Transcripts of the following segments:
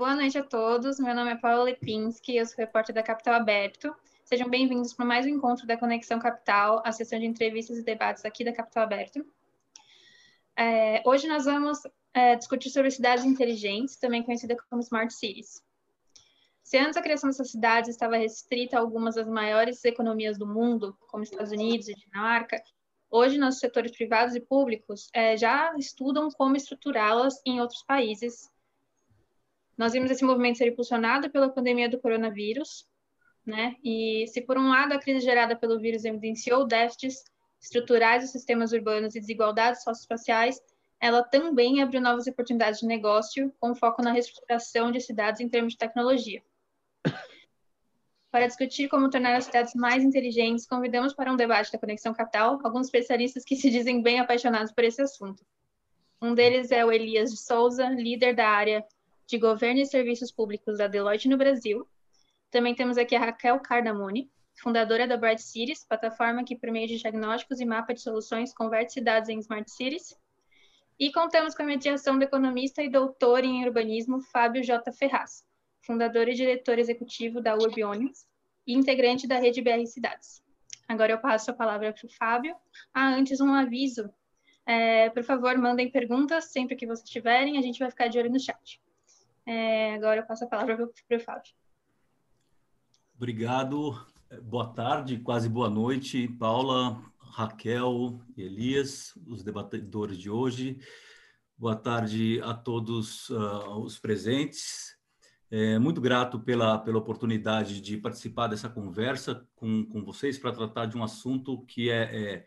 boa noite a todos. Meu nome é Paula Lipinski, eu sou repórter da Capital Aberto. Sejam bem-vindos para mais um encontro da Conexão Capital, a sessão de entrevistas e debates aqui da Capital Aberto. É, hoje nós vamos é, discutir sobre cidades inteligentes, também conhecida como Smart Cities. Se antes a criação dessas cidades estava restrita a algumas das maiores economias do mundo, como Estados Unidos e Dinamarca, hoje nossos setores privados e públicos é, já estudam como estruturá-las em outros países. Nós vimos esse movimento ser impulsionado pela pandemia do coronavírus, né? E se por um lado a crise gerada pelo vírus evidenciou déficits estruturais dos sistemas urbanos e desigualdades socioespaciais, ela também abriu novas oportunidades de negócio, com foco na reestruturação de cidades em termos de tecnologia. Para discutir como tornar as cidades mais inteligentes, convidamos para um debate da Conexão Capital alguns especialistas que se dizem bem apaixonados por esse assunto. Um deles é o Elias de Souza, líder da área de Governo e Serviços Públicos da Deloitte no Brasil. Também temos aqui a Raquel Cardamone, fundadora da Bright Cities, plataforma que, por meio de diagnósticos e mapa de soluções, converte cidades em Smart Cities. E contamos com a mediação do economista e doutor em urbanismo Fábio J. Ferraz, fundador e diretor executivo da Urbionics e integrante da rede BR Cidades. Agora eu passo a palavra para o Fábio. Ah, antes um aviso. É, por favor, mandem perguntas sempre que vocês tiverem, a gente vai ficar de olho no chat. É, agora eu passo a palavra para o Fábio. Obrigado. Boa tarde, quase boa noite, Paula, Raquel Elias, os debatedores de hoje. Boa tarde a todos uh, os presentes. É, muito grato pela, pela oportunidade de participar dessa conversa com, com vocês para tratar de um assunto que é, é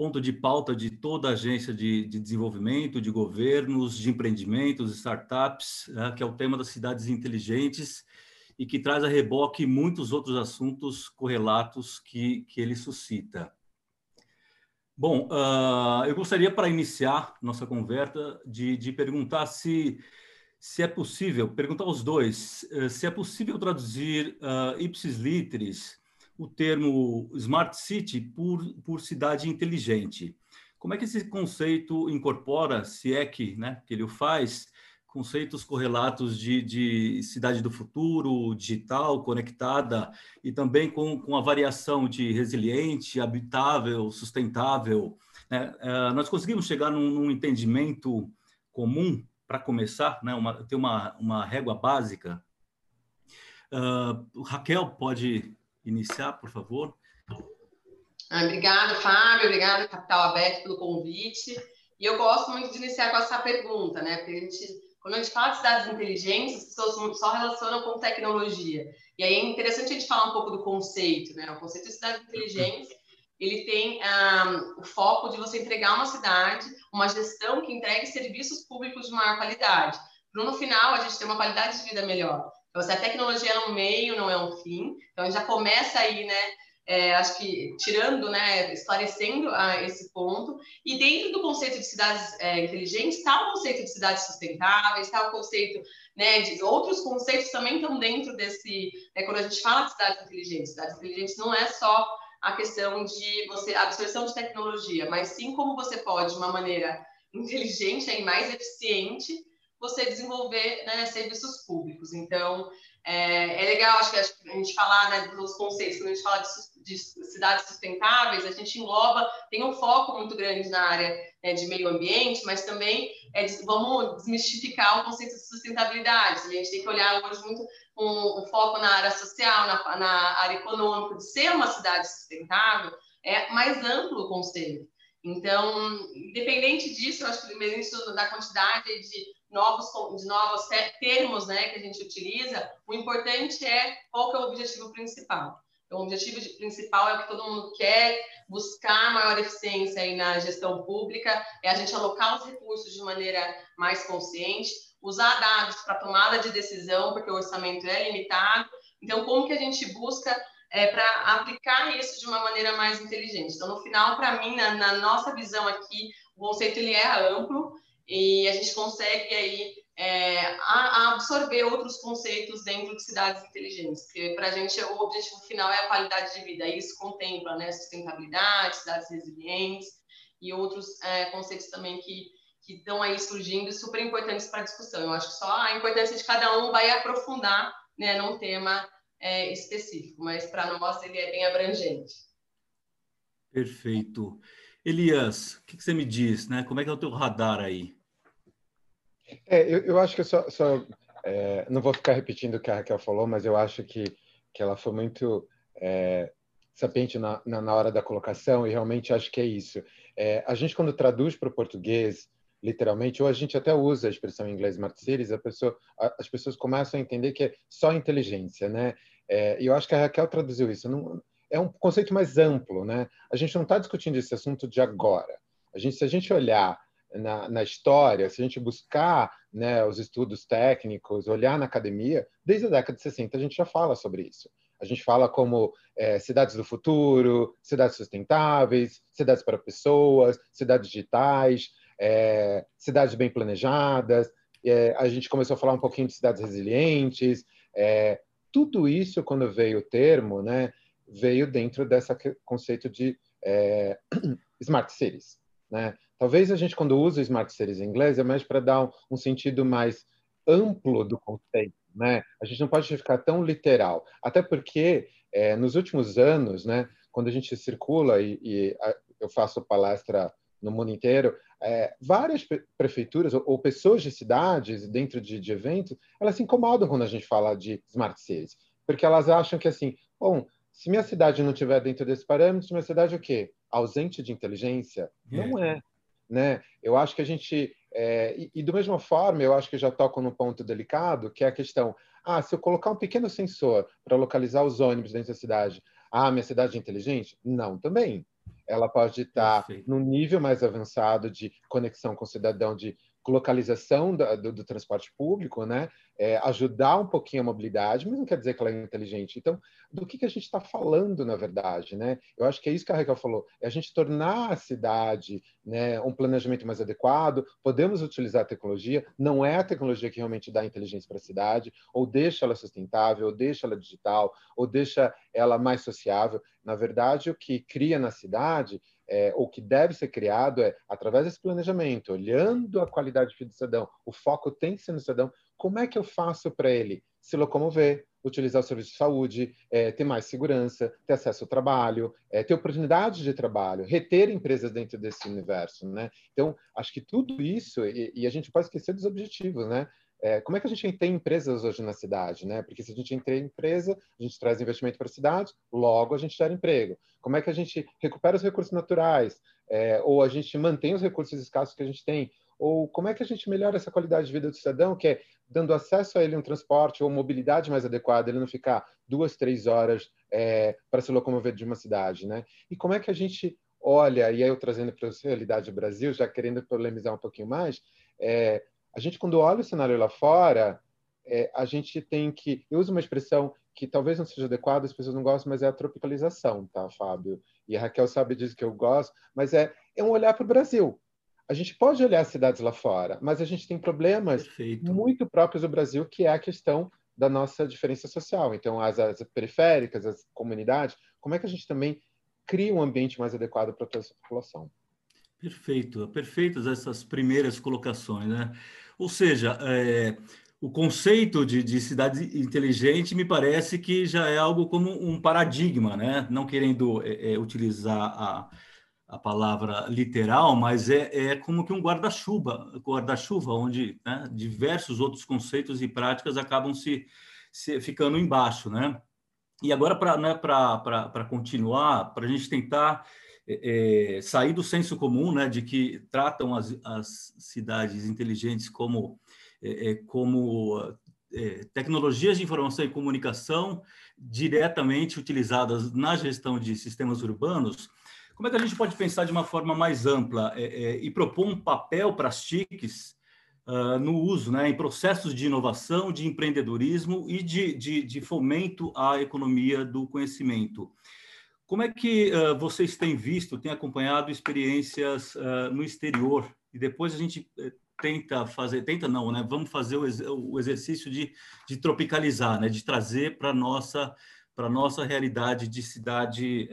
ponto de pauta de toda a agência de, de, desenvolvimento, de governos, de empreendimentos, startups, né, que é o tema das cidades inteligentes e que traz a reboque muitos outros assuntos correlatos que, que ele suscita. Bom, uh, eu gostaria, para iniciar nossa conversa, de, de perguntar se, se é possível, perguntar aos dois, uh, se é possível traduzir uh, ipsis literis o termo Smart City por, por cidade inteligente. Como é que esse conceito incorpora, se é que, né, que ele o faz, conceitos correlatos de, de, cidade do futuro, digital, conectada, e também com, com a variação de resiliente, habitável, sustentável. Né? Uh, nós conseguimos chegar num, num entendimento comum para começar, né? uma, ter uma, uma régua básica. Uh, Raquel, pode iniciar, por favor? Ah, obrigada, Fábio, obrigada, Capital Aberto, pelo convite. E eu gosto muito de iniciar com essa pergunta, né? Porque a gente quando a gente fala de cidades inteligentes, as pessoas só relacionam com tecnologia. E aí é interessante a gente falar um pouco do conceito, né? O conceito de cidades inteligentes, ele tem um, ah, o foco de você entregar uma cidade, uma gestão que entregue serviços públicos de maior qualidade. Para no final a gente ter uma qualidade de vida melhor. Então, se a tecnologia é um meio, não é um fim. Então, já começa aí, né? é, acho que tirando, né, esclarecendo a esse ponto. E dentro do conceito de cidades é, inteligentes está o conceito de cidades sustentáveis, está o conceito, né, de outros conceitos também estão dentro desse. Né, quando a gente fala de cidades inteligentes, cidades inteligentes não é só a questão de você a absorção de tecnologia, mas sim como você pode, de uma maneira inteligente e mais eficiente, você desenvolver né, serviços públicos. Então, é, é legal, acho que a gente falar né, dos conceitos, quando a gente fala de de cidades sustentáveis, a gente engloba, tem um foco muito grande na área né, de meio ambiente, mas também é, vamos desmistificar o conceito de sustentabilidade. A gente tem que olhar hoje muito com um foco na área social, na, na área econômica, de ser uma cidade sustentável, é mais amplo o conceito. Então, independente disso, acho que independente da quantidade de novos, de novos termos né, que a gente utiliza, o importante é qual que é o objetivo principal. Então, o objetivo principal é o que todo mundo quer, buscar maior eficiência aí na gestão pública, é a gente alocar os recursos de maneira mais consciente, usar dados para tomada de decisão, porque o orçamento é limitado. Então, como que a gente busca é, para aplicar isso de uma maneira mais inteligente? Então, no final, para mim, na, na, nossa visão aqui, o conceito ele é amplo e a gente consegue aí é, a, absorver outros conceitos dentro de cidades inteligentes, porque para a gente o objetivo final é a qualidade de vida, e isso contempla né, sustentabilidade, cidades resilientes e outros é, conceitos também que, que estão aí surgindo super importantes para a discussão. Eu acho que só a importância de cada um vai aprofundar né, num tema é, específico, mas para nós ele é bem abrangente. Perfeito. Elias, o que, que, você me diz, né? Como é que é o teu radar aí? É, eu, eu acho que só, só é, não vou ficar repetindo o que a Raquel falou, mas eu acho que, que ela foi muito é, sapiente na, na, na, hora da colocação e realmente acho que é isso. É, a gente, quando traduz para o português, literalmente, ou a gente até usa a expressão em inglês smart cities, a pessoa, a, as pessoas começam a entender que é só inteligência, né? É, e eu acho que a Raquel traduziu isso. Não, é um conceito mais amplo, né? A gente não está discutindo esse assunto de agora. A gente, se a gente olhar na, na, história, se a gente buscar né, os estudos técnicos, olhar na academia, desde a década de 60 a gente já fala sobre isso. A gente fala como é, cidades do futuro, cidades sustentáveis, cidades para pessoas, cidades digitais, é, cidades bem planejadas. É, a gente começou a falar um pouquinho de cidades resilientes. É, tudo isso, quando veio o termo, né, veio dentro desse conceito de é, smart cities. Né? Talvez a gente, quando usa smart cities em inglês, é mais para dar um, um, sentido mais amplo do conceito. Né? A gente não pode ficar tão literal. Até porque, é, nos últimos anos, né, quando a gente circula e, e a, eu faço palestra no mundo inteiro, é, várias prefeituras ou, ou, pessoas de cidades dentro de, de, eventos, elas se incomodam quando a gente fala de smart cities, porque elas acham que assim, bom, se minha cidade não tiver dentro desse parâmetro, minha cidade é o quê? Ausente de inteligência? Não é. Né? Eu acho que a gente. É, e, e, do mesma forma, eu acho que já toco num ponto delicado, que é a questão: ah, se eu colocar um pequeno sensor para localizar os ônibus dentro da cidade, ah, minha cidade é inteligente? Não, também. Ela pode estar Perfeito. num nível mais avançado de conexão com o cidadão, de localização do, do, transporte público, né? É, ajudar um pouquinho a mobilidade, mas não quer dizer que ela é inteligente. Então, do que, que a gente está falando, na verdade, né? Eu acho que é isso que a Raquel falou, é a gente tornar a cidade né, um planejamento mais adequado, podemos utilizar a tecnologia, não é a tecnologia que realmente dá inteligência para a cidade, ou deixa ela sustentável, ou deixa ela digital, ou deixa ela mais sociável. Na verdade, o que cria na cidade é, o que deve ser criado é, através desse planejamento, olhando a qualidade de vida do cidadão, o foco tem que ser no cidadão, como é que eu faço para ele se locomover, utilizar o serviço de saúde, é, ter mais segurança, ter acesso ao trabalho, é, ter oportunidade de trabalho, reter empresas dentro desse universo, né? Então, acho que tudo isso, e, e a gente pode esquecer dos objetivos, né? É, como é que a gente tem empresas hoje na cidade, né? Porque se a gente tem empresa, a gente traz investimento para a cidade, logo a gente gera emprego. Como é que a gente recupera os recursos naturais? É, ou a gente mantém os recursos escassos que a gente tem? Ou como é que a gente melhora essa qualidade de vida do cidadão, que é dando acesso a ele um transporte ou mobilidade mais adequada, ele não ficar duas, três horas é, para se locomover de uma cidade, né? E como é que a gente olha, e aí eu trazendo para a realidade do Brasil, já querendo polemizar um pouquinho mais, é, a gente, quando olha o cenário lá fora, é, a gente tem que. Eu uso uma expressão que talvez não seja adequada, as pessoas não gostam, mas é a tropicalização, tá, Fábio? E a Raquel sabe disso que eu gosto, mas é, é um olhar para o Brasil. A gente pode olhar as cidades lá fora, mas a gente tem problemas Perfeito. muito próprios do Brasil, que é a questão da nossa diferença social. Então, as, as periféricas, as comunidades, como é que a gente também cria um ambiente mais adequado para toda essa população? Perfeito, perfeitas essas primeiras colocações, né? Ou seja, é, o conceito de, de, cidade inteligente me parece que já é algo como um paradigma, né? Não querendo é, é, utilizar a, a palavra literal, mas é, é como que um guarda-chuva, guarda-chuva, onde né, diversos outros conceitos e práticas acabam se, se ficando embaixo, né? E agora, para né, continuar, para a gente tentar é, é, sair do senso comum, né, de que tratam as, as cidades inteligentes como, é, é como é, tecnologias de informação e comunicação diretamente utilizadas na gestão de sistemas urbanos, como é que a gente pode pensar de uma forma mais ampla é, e propor um papel para as TICs uh, no uso, né, em processos de inovação, de empreendedorismo e de, de, de fomento à economia do conhecimento? Como é que uh, vocês têm visto, têm acompanhado experiências uh, no exterior? E depois a gente uh, tenta fazer, tenta não, né? Vamos fazer o, o exercício de, de, tropicalizar, né? De trazer para nossa para nossa realidade de cidade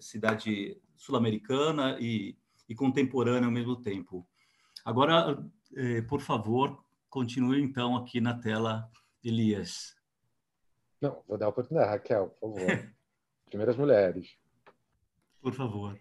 cidade sul-americana e, e, contemporânea ao mesmo tempo. Agora, eh, por favor, continue então aqui na tela, Elias. Não, vou dar a oportunidade, Raquel, por favor. Primeiras mulheres. Por favor.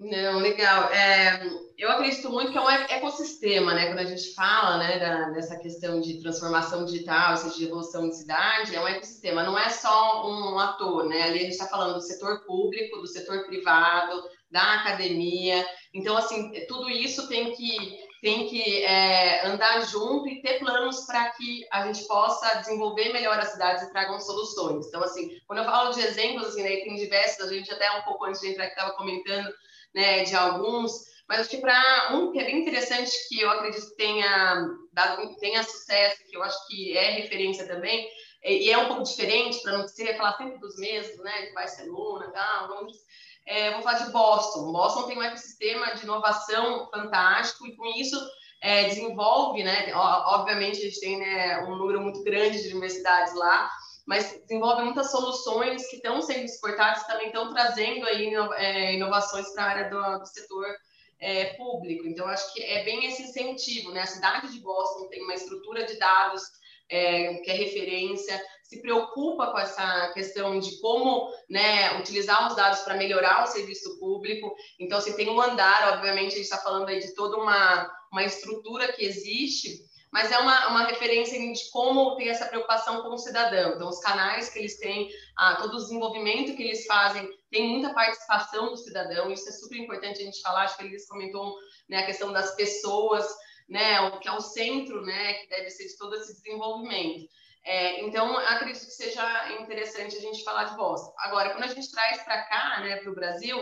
Não, legal. É, eu acredito muito que é um ecossistema, né? Quando a gente fala né, da, dessa questão de transformação digital, seja de evolução de cidade, é um ecossistema, não é só um ator, né? Ali a gente está falando do setor público, do setor privado, da academia. Então, assim, tudo isso tem que tem que é, andar junto e ter planos para que a gente possa desenvolver melhor as cidades e tragam soluções. Então, assim, quando eu falo de exemplos, assim, né, tem diversos, a gente até um pouco antes de entrar que estava comentando né, de alguns, mas acho que para um que é bem interessante, que eu acredito que tenha, dado, tenha sucesso, que eu acho que é referência também, e é um pouco diferente, para não ser falar sempre dos mesmos, né, de Barcelona, tal, Londres, é, vou falar de Boston. Boston tem um ecossistema de inovação fantástico e com isso é, desenvolve, né? Obviamente a gente tem né, um número muito grande de universidades lá, mas desenvolve muitas soluções que estão sendo exportadas, também estão trazendo aí é, inovações para a área do, do setor é, público. Então, acho que é bem esse incentivo, né? A cidade de Boston tem uma estrutura de dados é, que é referência, se preocupa com essa questão de como né, utilizar os dados para melhorar o serviço público. Então, assim, tem um andar, obviamente, a gente está falando aí de toda uma, uma estrutura que existe, mas é uma, uma referência de como ter essa preocupação com o cidadão. Então, os canais que eles têm, ah, todo o desenvolvimento que eles fazem, tem muita participação do cidadão, isso é super importante a gente falar, acho que eles comentou né, a questão das pessoas, né, o que é o centro, né, que deve ser de todo esse desenvolvimento. É, então, acredito que seja interessante a gente falar de Boston. Agora, quando a gente traz para cá, né, para o Brasil,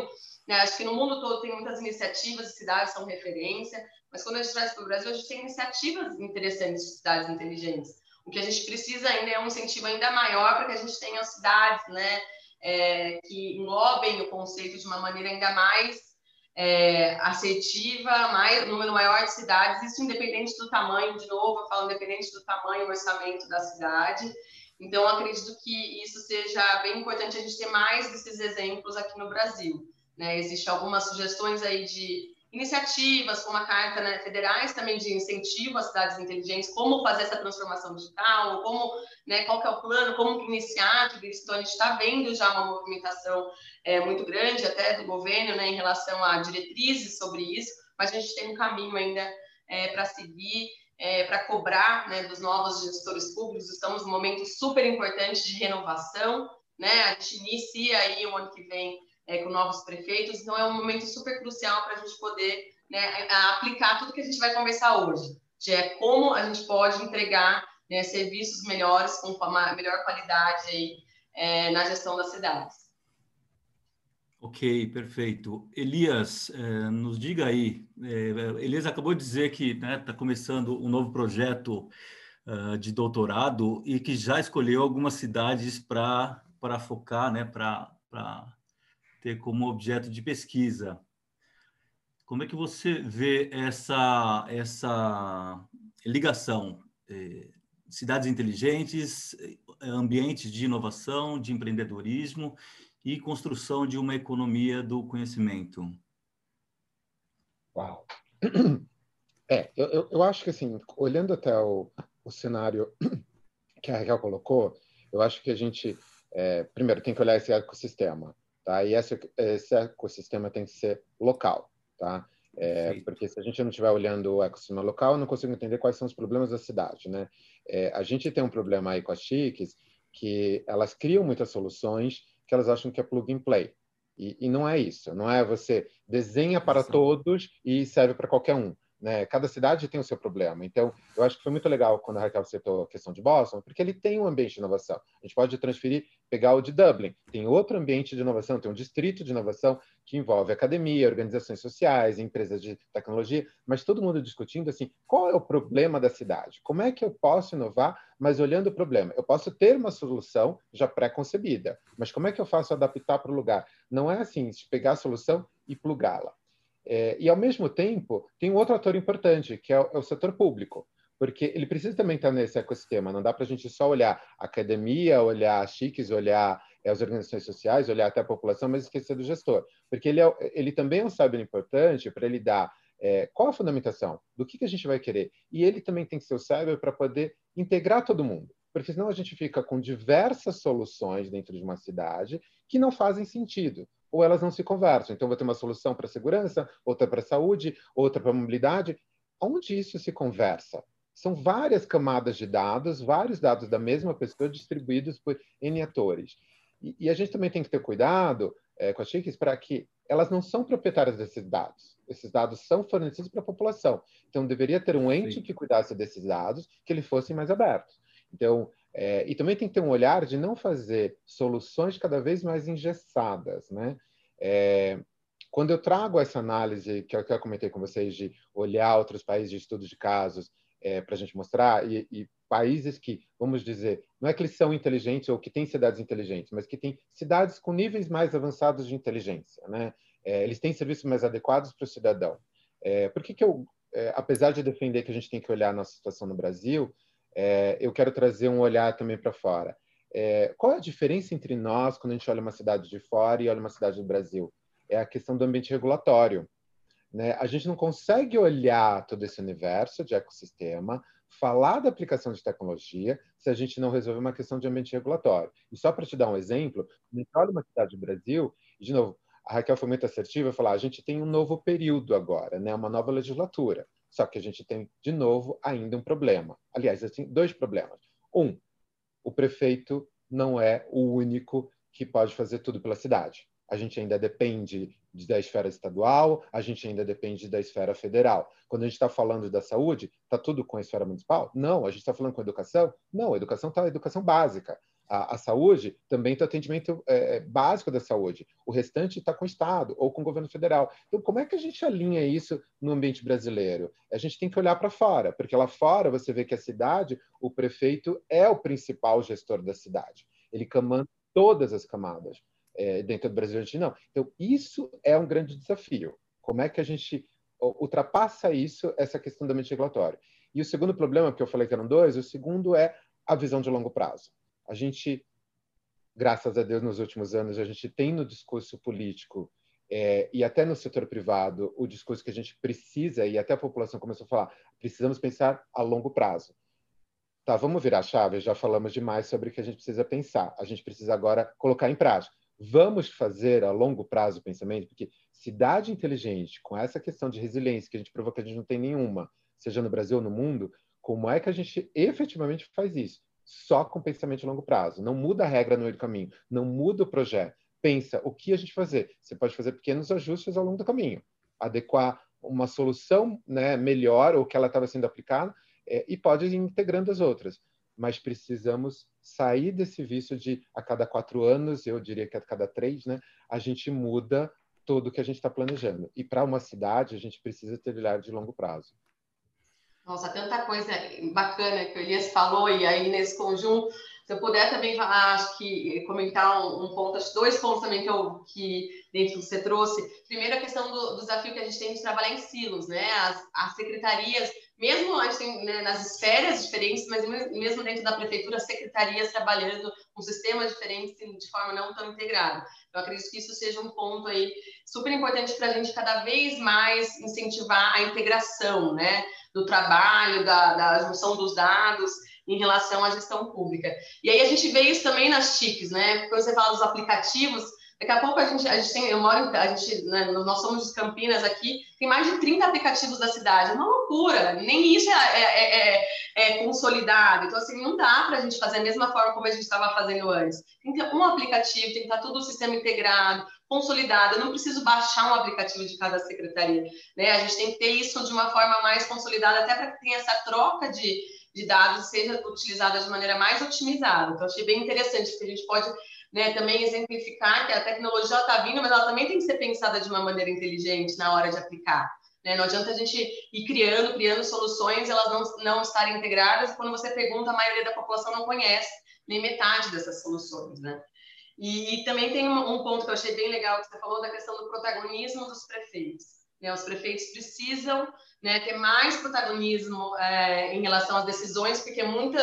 né, acho que no mundo todo tem muitas iniciativas, cidades são referência, mas quando a gente traz para o Brasil, a gente tem iniciativas interessantes de cidades inteligentes. O que a gente precisa ainda é um incentivo ainda maior para que a gente tenha cidades né, é, que englobem o conceito de uma maneira ainda mais é, assertiva, mais, número maior de cidades, isso independente do tamanho, de novo, eu falo independente do tamanho, orçamento da cidade. Então, acredito que isso seja bem importante a gente ter mais desses exemplos aqui no Brasil. Né? Existem algumas sugestões aí de iniciativas, como a Carta né, Federais também de incentivo às cidades inteligentes, como fazer essa transformação digital, como, né, qual que é o plano, como iniciar tudo isso. Então, a gente está vendo já uma movimentação é, muito grande até do governo né, em relação a diretrizes sobre isso, mas a gente tem um caminho ainda é, para seguir, é, para cobrar né, dos novos gestores públicos. Estamos num momento super importante de renovação, né? A gente inicia aí o ano que vem é, com novos prefeitos, então é um momento super crucial para a gente poder né, aplicar tudo que a gente vai conversar hoje, que é como a gente pode entregar né, serviços melhores, com uma melhor qualidade aí, é, na gestão das cidades. Ok, perfeito. Elias, eh, nos diga aí, eh, Elias acabou de dizer que está né, tá começando um novo projeto uh, de doutorado e que já escolheu algumas cidades para focar, né, para ter como objeto de pesquisa. Como é que você vê essa, essa ligação? Eh, cidades inteligentes, eh, ambientes de inovação, de empreendedorismo e construção de uma economia do conhecimento. Uau! É, eu, eu acho que, assim, olhando até o, o cenário que a Raquel colocou, eu acho que a gente, é, primeiro, tem que olhar esse ecossistema. Tá? E esse, esse ecossistema tem que ser local, tá? É, porque se a gente não estiver olhando o ecossistema local, eu não consigo entender quais são os problemas da cidade, né? É, a gente tem um problema aí com as chiques, que elas criam muitas soluções que elas acham que é plug and play. E, e não é isso. Não é você desenha para todos e serve para qualquer um. Né? Cada cidade tem o seu problema. Então, eu acho que foi muito legal quando a Raquel citou a questão de Boston, porque ele tem um ambiente de inovação. A gente pode transferir, pegar o de Dublin. Tem outro ambiente de inovação, tem um distrito de inovação que envolve academia, organizações sociais, empresas de tecnologia, mas todo mundo discutindo assim, qual é o problema da cidade? Como é que eu posso inovar, mas olhando o problema? Eu posso ter uma solução já pré-concebida, mas como é que eu faço adaptar para o lugar? Não é assim, pegar a solução e plugá-la. É, e, ao mesmo tempo, tem um outro ator importante, que é o, é o, setor público, porque ele precisa também estar nesse ecossistema. Não dá para a gente só olhar academia, olhar chiques, olhar é, as organizações sociais, olhar até a população, mas esquecer do gestor. Porque ele, é, ele também é um sábio importante para ele dar É, qual a fundamentação? Do que, que a gente vai querer? E ele também tem que ser o cérebro para poder integrar todo mundo. Porque senão a gente fica com diversas soluções dentro de uma cidade que não fazem sentido ou elas não se conversam. Então, vou ter uma solução para segurança, outra para saúde, outra para mobilidade. Onde isso se conversa? São várias camadas de dados, vários dados da mesma pessoa distribuídos por N atores. E, e a gente também tem que ter cuidado é, com as chiques para que elas não são proprietárias desses dados. Esses dados são fornecidos para a população. Então, deveria ter um ente Sim. que cuidasse desses dados, que eles fossem mais abertos. Então, é, e também tem que ter um olhar de não fazer soluções cada vez mais engessadas, né? É, quando eu trago essa análise que eu, que eu comentei com vocês de olhar outros países de estudos de casos é, para a gente mostrar e, e, países que, vamos dizer, não é que eles são inteligentes ou que têm cidades inteligentes, mas que têm cidades com níveis mais avançados de inteligência, né? É, eles têm serviços mais adequados para o cidadão. É, por que, que eu, é, apesar de defender que a gente tem que olhar a nossa situação no Brasil, é, eu quero trazer um olhar também para fora. É, qual é a diferença entre nós quando a gente olha uma cidade de fora e olha uma cidade do Brasil? É a questão do ambiente regulatório. Né? A gente não consegue olhar todo esse universo de ecossistema, falar da aplicação de tecnologia, se a gente não resolver uma questão de ambiente regulatório. E só para te dar um exemplo, a gente olha uma cidade do Brasil, de novo, a Raquel foi muito assertiva, falar, a gente tem um novo período agora, né? uma nova legislatura. Só que a gente tem, de novo, ainda um problema. Aliás, tem dois problemas. Um, o prefeito não é o único que pode fazer tudo pela cidade. A gente ainda depende da esfera estadual, a gente ainda depende da esfera federal. Quando a gente está falando da saúde, está tudo com a esfera municipal? Não. A gente está falando com a educação? Não. A educação está a educação básica a, a saúde também tem atendimento é, é, básico da saúde. O restante está com o Estado ou com o governo federal. Então, como é que a gente alinha isso no ambiente brasileiro? A gente tem que olhar para fora, porque lá fora você vê que a cidade, o prefeito é o principal gestor da cidade. Ele comanda todas as camadas. É, dentro do Brasil, não. Então, isso é um grande desafio. Como é que a gente ultrapassa isso, essa questão do ambiente regulatório? E o segundo problema, que eu falei que eram dois, o segundo é a visão de longo prazo a gente, graças a Deus, nos últimos anos, a gente tem no discurso político é, e até no setor privado o discurso que a gente precisa, e até a população começou a falar, precisamos pensar a longo prazo. Tá, vamos virar a chave, já falamos demais sobre o que a gente precisa pensar. A gente precisa agora colocar em prática. Vamos fazer a longo prazo o pensamento, porque cidade inteligente, com essa questão de resiliência que a gente provou que a gente não tem nenhuma, seja no Brasil ou no mundo, como é que a gente efetivamente faz isso? Só com pensamento de longo prazo. Não muda a regra no meio do caminho, não muda o projeto. Pensa o que a gente fazer. Você pode fazer pequenos ajustes ao longo do caminho, adequar uma solução né, melhor ou que ela estava sendo aplicada é, e pode ir integrando as outras. Mas precisamos sair desse vício de a cada quatro anos, eu diria que a cada três, né, a gente muda tudo que a gente está planejando. E para uma cidade, a gente precisa ter olhar de longo prazo. Nossa, tanta coisa bacana que o Elias falou, e aí nesse conjunto, se eu puder também acho que comentar um, um ponto, acho dois pontos também que, eu, que dentro que você trouxe. Primeiro, a questão do, do, desafio que a gente tem de trabalhar em silos, né? As, as secretarias, mesmo a gente tem né, nas esferas diferentes, mas mesmo dentro da prefeitura, secretarias trabalhando com sistemas diferentes de forma não tão integrada. Eu acredito que isso seja um ponto aí super importante para a gente cada vez mais incentivar a integração, né? Do trabalho, da, da junção dos dados em relação à gestão pública. E aí a gente vê isso também nas TICs, né? Quando você fala dos aplicativos, daqui a pouco a gente, a gente tem, eu moro, a gente, né, nós somos de Campinas aqui, tem mais de 30 aplicativos da cidade, é uma loucura, nem isso é, é, é, é, é consolidado, então assim, não dá para a gente fazer a mesma forma como a gente estava fazendo antes. Tem que ter um aplicativo, tem que estar todo o sistema integrado, consolidada. Eu não preciso baixar um aplicativo de cada secretaria. Né? A gente tem que ter isso de uma forma mais consolidada, até para que tenha essa troca de, de dados seja utilizada de maneira mais otimizada. Então, achei bem interessante, porque a gente pode né, também exemplificar que a tecnologia está vindo, mas ela também tem que ser pensada de uma maneira inteligente na hora de aplicar. Né? Não adianta a gente ir criando, criando soluções, elas não, não estarem integradas, e quando você pergunta, a maioria da população não conhece nem metade dessas soluções. Né? E, e também tem um, um, ponto que eu achei bem legal que você falou da questão do protagonismo dos prefeitos. Né? Os prefeitos precisam né, ter mais protagonismo é, em relação às decisões, porque muita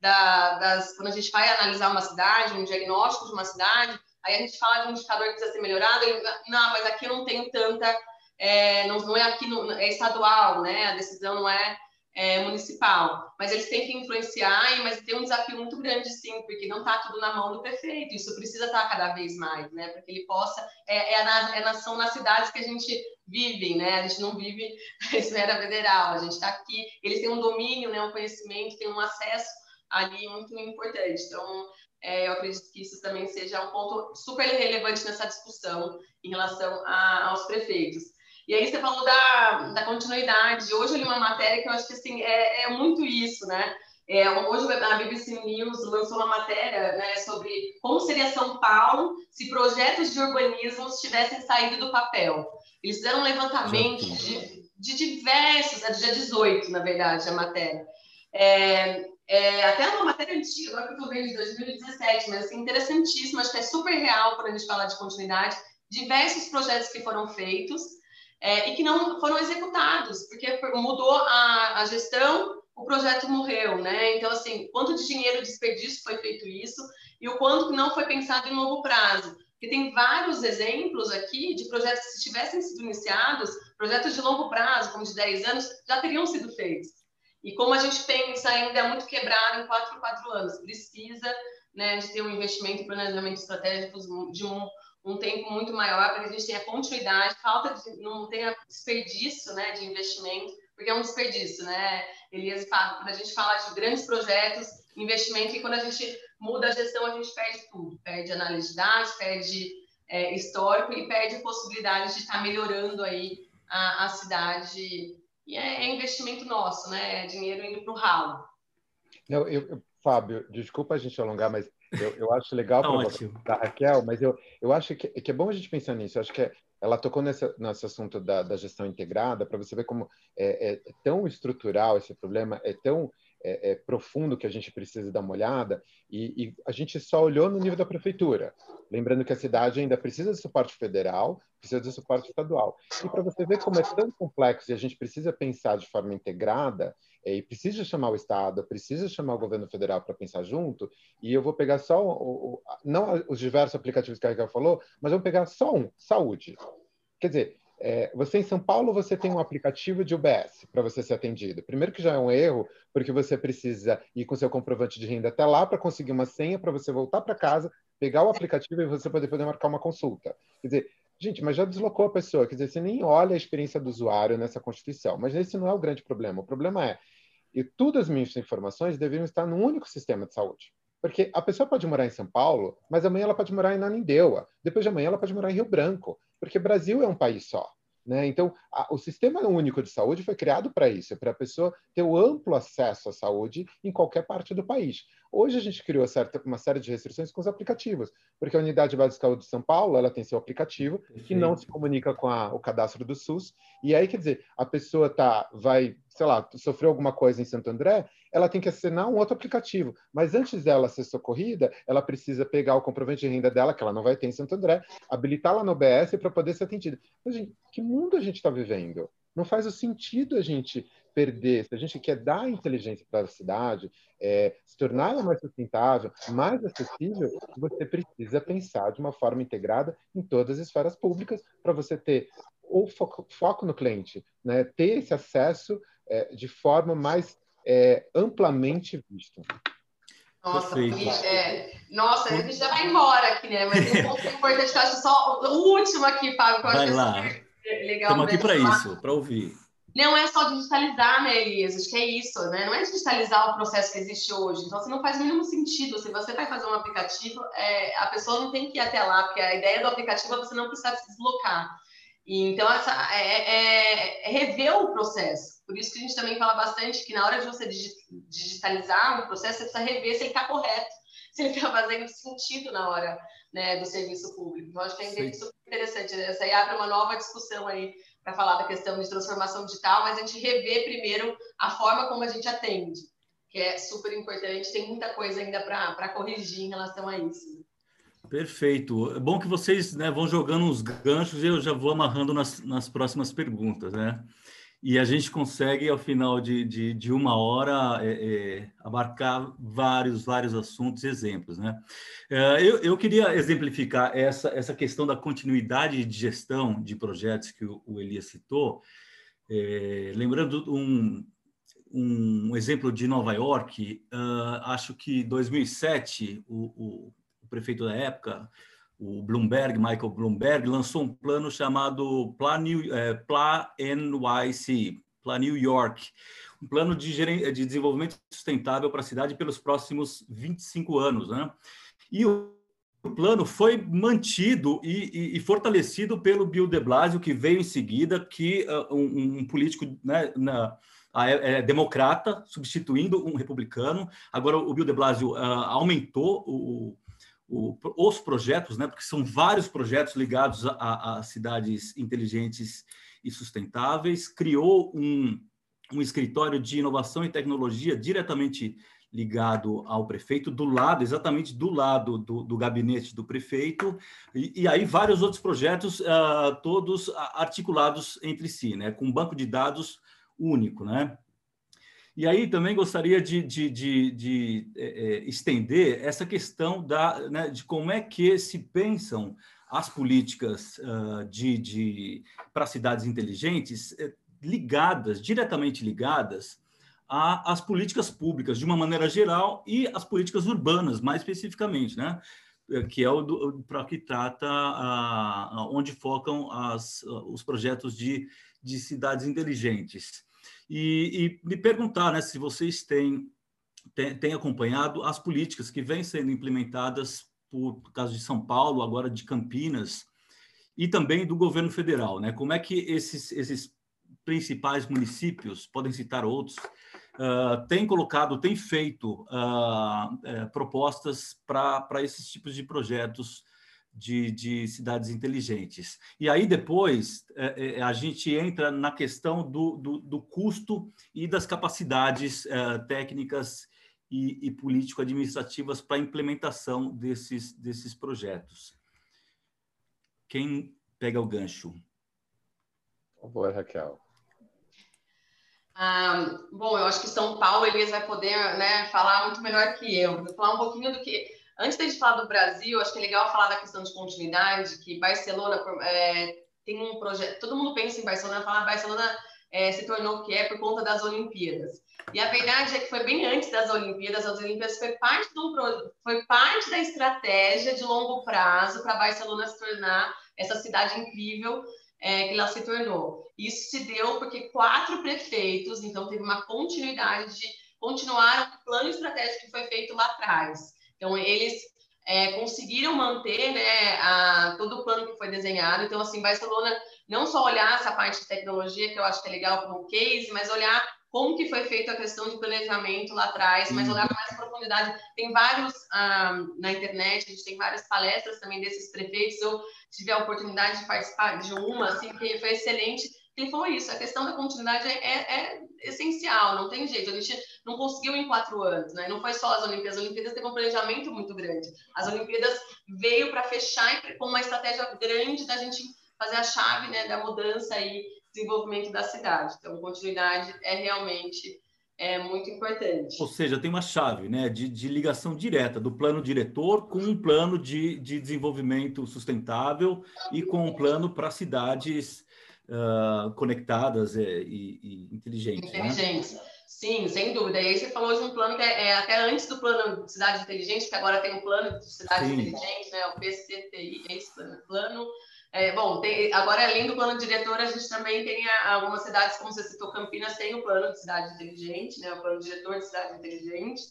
da, das quando a gente vai analisar uma cidade, um diagnóstico de uma cidade, aí a gente fala de um indicador que precisa ser melhorado, ele, não, mas aqui não tenho tanta é, não, não, é aqui, no, é estadual, né? A decisão não é, é, municipal, mas eles têm que influenciar, mas tem um desafio muito grande, sim, porque não está tudo na mão do prefeito, isso precisa estar tá cada vez mais, né? Para que ele possa, é, é, na, é na, são nas cidades que a gente vive, né? A gente não vive na esfera federal, a gente está aqui, eles têm um domínio, né? um conhecimento, têm um acesso ali muito importante. Então, é, eu acredito que isso também seja um ponto super relevante nessa discussão em relação a, aos prefeitos. E aí você falou da, da continuidade. Hoje eu li uma matéria que eu acho que assim, é, é muito isso, né? É, hoje a BBC News lançou uma matéria né, sobre como seria São Paulo se projetos de urbanismo tivessem saído do papel. Eles fizeram um levantamento de, de diversos, é do dia 18, na verdade, a matéria. É, é, até uma matéria antiga, agora que eu estou vendo de 2017, mas assim, interessantíssima, acho que é super real para a gente falar de continuidade. Diversos projetos que foram feitos é, e que não foram executados, porque mudou a, a, gestão, o projeto morreu, né? Então, assim, quanto de dinheiro desperdício foi feito isso e o quanto não foi pensado em longo prazo. Porque tem vários exemplos aqui de projetos que, se tivessem sido iniciados, projetos de longo prazo, como de 10 anos, já teriam sido feitos. E como a gente pensa ainda é muito quebrado em 4 4 anos, precisa né, de ter um investimento e planejamento estratégico de um um tempo muito maior para que a gente tenha continuidade, falta de, não tenha desperdício né, de investimento, porque é um desperdício, né, Elias? Quando a gente fala de grandes projetos, investimento, e quando a gente muda a gestão, a gente perde tudo, perde análise de dados, perde é, histórico e perde a possibilidade de estar melhorando aí a, a cidade. E é, é, investimento nosso, né? É dinheiro indo para o ralo. Não, eu, Fábio, desculpa a gente alongar, mas eu, eu acho legal tá da Raquel, mas eu, eu acho que, que é bom a gente pensar nisso. Eu acho que é, ela tocou nesse, nesse assunto da, da gestão integrada para você ver como é, é, tão estrutural esse problema, é tão é, é, profundo que a gente precisa dar uma olhada e, e, a gente só olhou no nível da prefeitura, lembrando que a cidade ainda precisa de suporte federal, precisa de suporte estadual. E para você ver como é tão complexo e a gente precisa pensar de forma integrada, é, e precisa chamar o Estado, precisa chamar o governo federal para pensar junto, e eu vou pegar só, o, o, não os diversos aplicativos que a Raquel falou, mas vou pegar só um, saúde. Quer dizer, é, você em São Paulo você tem um aplicativo de UBS para você ser atendido. Primeiro que já é um erro, porque você precisa ir com seu comprovante de renda até lá para conseguir uma senha para você voltar para casa, pegar o aplicativo e você poder poder marcar uma consulta. Quer dizer, gente, mas já deslocou a pessoa. Quer dizer, você nem olha a experiência do usuário nessa Constituição. Mas esse não é o grande problema. O problema é e todas as minhas informações deveriam estar num único sistema de saúde. Porque a pessoa pode morar em São Paulo, mas amanhã ela pode morar em Nanindeua. Depois de amanhã ela pode morar em Rio Branco. Porque o Brasil é um país só. Né? Então, a, o Sistema Único de Saúde foi criado para isso, para a pessoa ter o amplo acesso à saúde em qualquer parte do país. Hoje a gente criou certa, uma série de restrições com os aplicativos, porque a Unidade Básica de Saúde de São Paulo ela tem seu aplicativo Perfeito. que não se comunica com a, o cadastro do SUS. E aí, quer dizer, a pessoa tá, vai, sei lá, sofreu alguma coisa em Santo André, ela tem que assinar um outro aplicativo. Mas antes dela ser socorrida, ela precisa pegar o comprovante de renda dela, que ela não vai ter em Santo André, habilitar lá no BS para poder ser atendida. Mas, gente, que mundo a gente está vivendo? Não faz o sentido a gente perder, se a gente quer dar inteligência para a cidade, é, se tornar ela mais sustentável, mais acessível, você precisa pensar de uma forma integrada em todas as esferas públicas para você ter o foco, foco, no cliente, né? ter esse acesso é, de forma mais é, amplamente visto. Nossa, é, nossa, a gente já vai embora aqui, né? Mas um ponto importante que eu acho só o último aqui, Fábio, que eu vai acho lá. legal. Estamos aqui para isso, para ouvir não é só digitalizar, né, Elias? Acho que é isso, né? Não é digitalizar o processo que existe hoje. Então, assim, não faz o mínimo sentido. Se você vai fazer um aplicativo, é, a pessoa não tem que ir até lá, porque a ideia do aplicativo é você não precisar se deslocar. E, então, essa, é, é, é, rever o processo. Por isso que a gente também fala bastante que na hora de você digitalizar um processo, você precisa rever se ele está correto, se ele está fazendo sentido na hora né, do serviço público. Então, acho que é super interessante. Né? Essa aí abre uma nova discussão aí para falar da questão de transformação digital, mas a gente rever primeiro a forma como a gente atende, que é super importante, tem muita coisa ainda para corrigir em relação a isso. Perfeito. É bom que vocês né, vão jogando uns ganchos e eu já vou amarrando nas, nas próximas perguntas, né? e a gente consegue, ao final de, de, de uma hora, é, é, abarcar vários, vários assuntos e exemplos. Né? É, eu, eu queria exemplificar essa, essa questão da continuidade de gestão de projetos que o, o Elias citou, é, lembrando um, um exemplo de Nova York, uh, acho que 2007, o, o, o prefeito da época, o Bloomberg, Michael Bloomberg, lançou um plano chamado Plan, New, é, Plan NYC, Plan New York, um plano de, de desenvolvimento sustentável para a cidade pelos próximos 25 anos. Né? E o plano foi mantido e, e, e, fortalecido pelo Bill de Blasio, que veio em seguida, que uh, um, um, político né, na, é, é, democrata, substituindo um republicano. Agora, o Bill de Blasio uh, aumentou o, o, os projetos, né, porque são vários projetos ligados a, a, cidades inteligentes e sustentáveis, criou um, um escritório de inovação e tecnologia diretamente ligado ao prefeito, do lado, exatamente do lado do, do gabinete do prefeito, e, e, aí vários outros projetos, uh, todos articulados entre si, né, com um banco de dados único, né? E aí também gostaria de, de, de, de é, é, estender essa questão da, né, de como é que se pensam as políticas uh, de, de para cidades inteligentes é, ligadas, diretamente ligadas às políticas públicas de uma maneira geral e as políticas urbanas mais especificamente, né? É, que é o para que trata a, onde focam as, os projetos de, de cidades inteligentes e, e me perguntar né, se vocês têm, têm, têm acompanhado as políticas que vêm sendo implementadas por, por caso de São Paulo, agora de Campinas, e também do governo federal. Né? Como é que esses, esses principais municípios, podem citar outros, uh, têm colocado, têm feito uh, uh, propostas para esses tipos de projetos de, de, cidades inteligentes. E aí depois é, é, a gente entra na questão do, do, do custo e das capacidades é, técnicas e, e político-administrativas para a implementação desses, desses projetos. Quem pega o gancho? Boa, Raquel. Ah, bom, eu acho que São Paulo, Elias vai poder né, falar muito melhor que eu. Vou falar um pouquinho do que Antes de falar do Brasil, acho que é legal falar da questão de continuidade, que Barcelona é, tem um projeto. Todo mundo pensa em Barcelona, fala que Barcelona é, se tornou o que é por conta das Olimpíadas. E a verdade é que foi bem antes das Olimpíadas. As Olimpíadas foi parte, do, foi parte da estratégia de longo prazo para Barcelona se tornar essa cidade incrível é, que ela se tornou. Isso se deu porque quatro prefeitos, então teve uma continuidade de continuar o plano estratégico que foi feito lá atrás. Então, eles é, conseguiram manter né, a, todo o plano que foi desenhado. Então, assim, Barcelona não só olhar essa parte de tecnologia, que eu acho que é legal como case, mas olhar como que foi feita a questão de planejamento lá atrás, mas olhar com mais profundidade. Tem vários ah, na internet, a gente tem várias palestras também desses prefeitos. Eu tive a oportunidade de participar de uma, assim, que foi excelente, ele falou isso, a questão da continuidade é, é, é, essencial, não tem jeito. A gente não conseguiu em quatro anos, né? Não foi só as Olimpíadas. As Olimpíadas teve um planejamento muito grande. As Olimpíadas veio para fechar com uma estratégia grande da gente fazer a chave né, da mudança e desenvolvimento da cidade. Então, continuidade é realmente é muito importante. Ou seja, tem uma chave né, de, de ligação direta do plano diretor com um plano de, de desenvolvimento sustentável e com um plano para cidades uh, conectadas e, e, e inteligentes. Né? Inteligentes. Né? Sim, sem dúvida. E aí você falou de um plano que é, é, até antes do plano de cidade inteligente, que agora tem um plano de cidade Sim. inteligente, né? O PCTI, é esse plano. É, bom, tem, agora além do plano diretor, a gente também tem algumas cidades, como você citou, Campinas tem o plano de cidade inteligente, né? O plano diretor de cidade inteligente.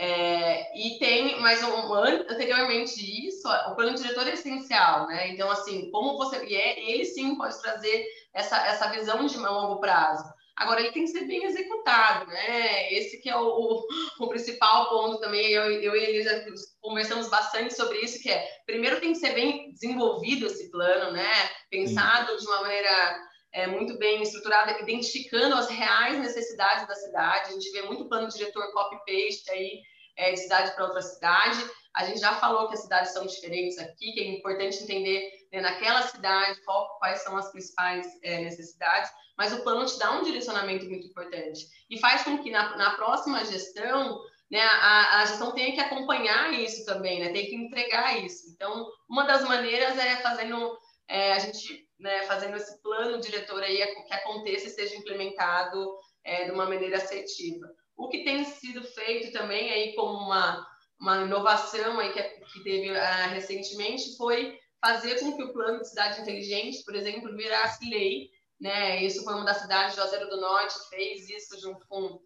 É, e tem, mas um, anteriormente isso, o plano diretor é essencial, né? Então, assim, como você. E é, ele sim pode trazer essa, essa visão de longo prazo. Agora, ele tem que ser bem executado, né? Esse que é o, o, o principal ponto também. Eu, eu e ele já conversamos bastante sobre isso, que é, primeiro tem que ser bem desenvolvido esse plano, né? Pensado Sim. de uma maneira é, muito bem estruturada, identificando as reais necessidades da cidade. A gente vê muito plano diretor copy-paste aí, é, de cidade para outra cidade. A gente já falou que as cidades são diferentes aqui, que é importante entender né, naquela cidade qual, quais são as principais é, necessidades, mas o plano te dá um direcionamento muito importante e faz com que na, na próxima gestão né, a, a, gestão tenha que acompanhar isso também, né, tem que entregar isso. Então, uma das maneiras é fazendo é, a gente né, fazendo esse plano diretor aí que aconteça e seja implementado é, de uma maneira assertiva. O que tem sido feito também aí como uma, uma inovação aí que, que teve uh, recentemente foi fazer com que o plano de cidade inteligente, por exemplo, virasse lei, né? Isso foi uma das cidades, Juazeiro do Norte fez isso junto com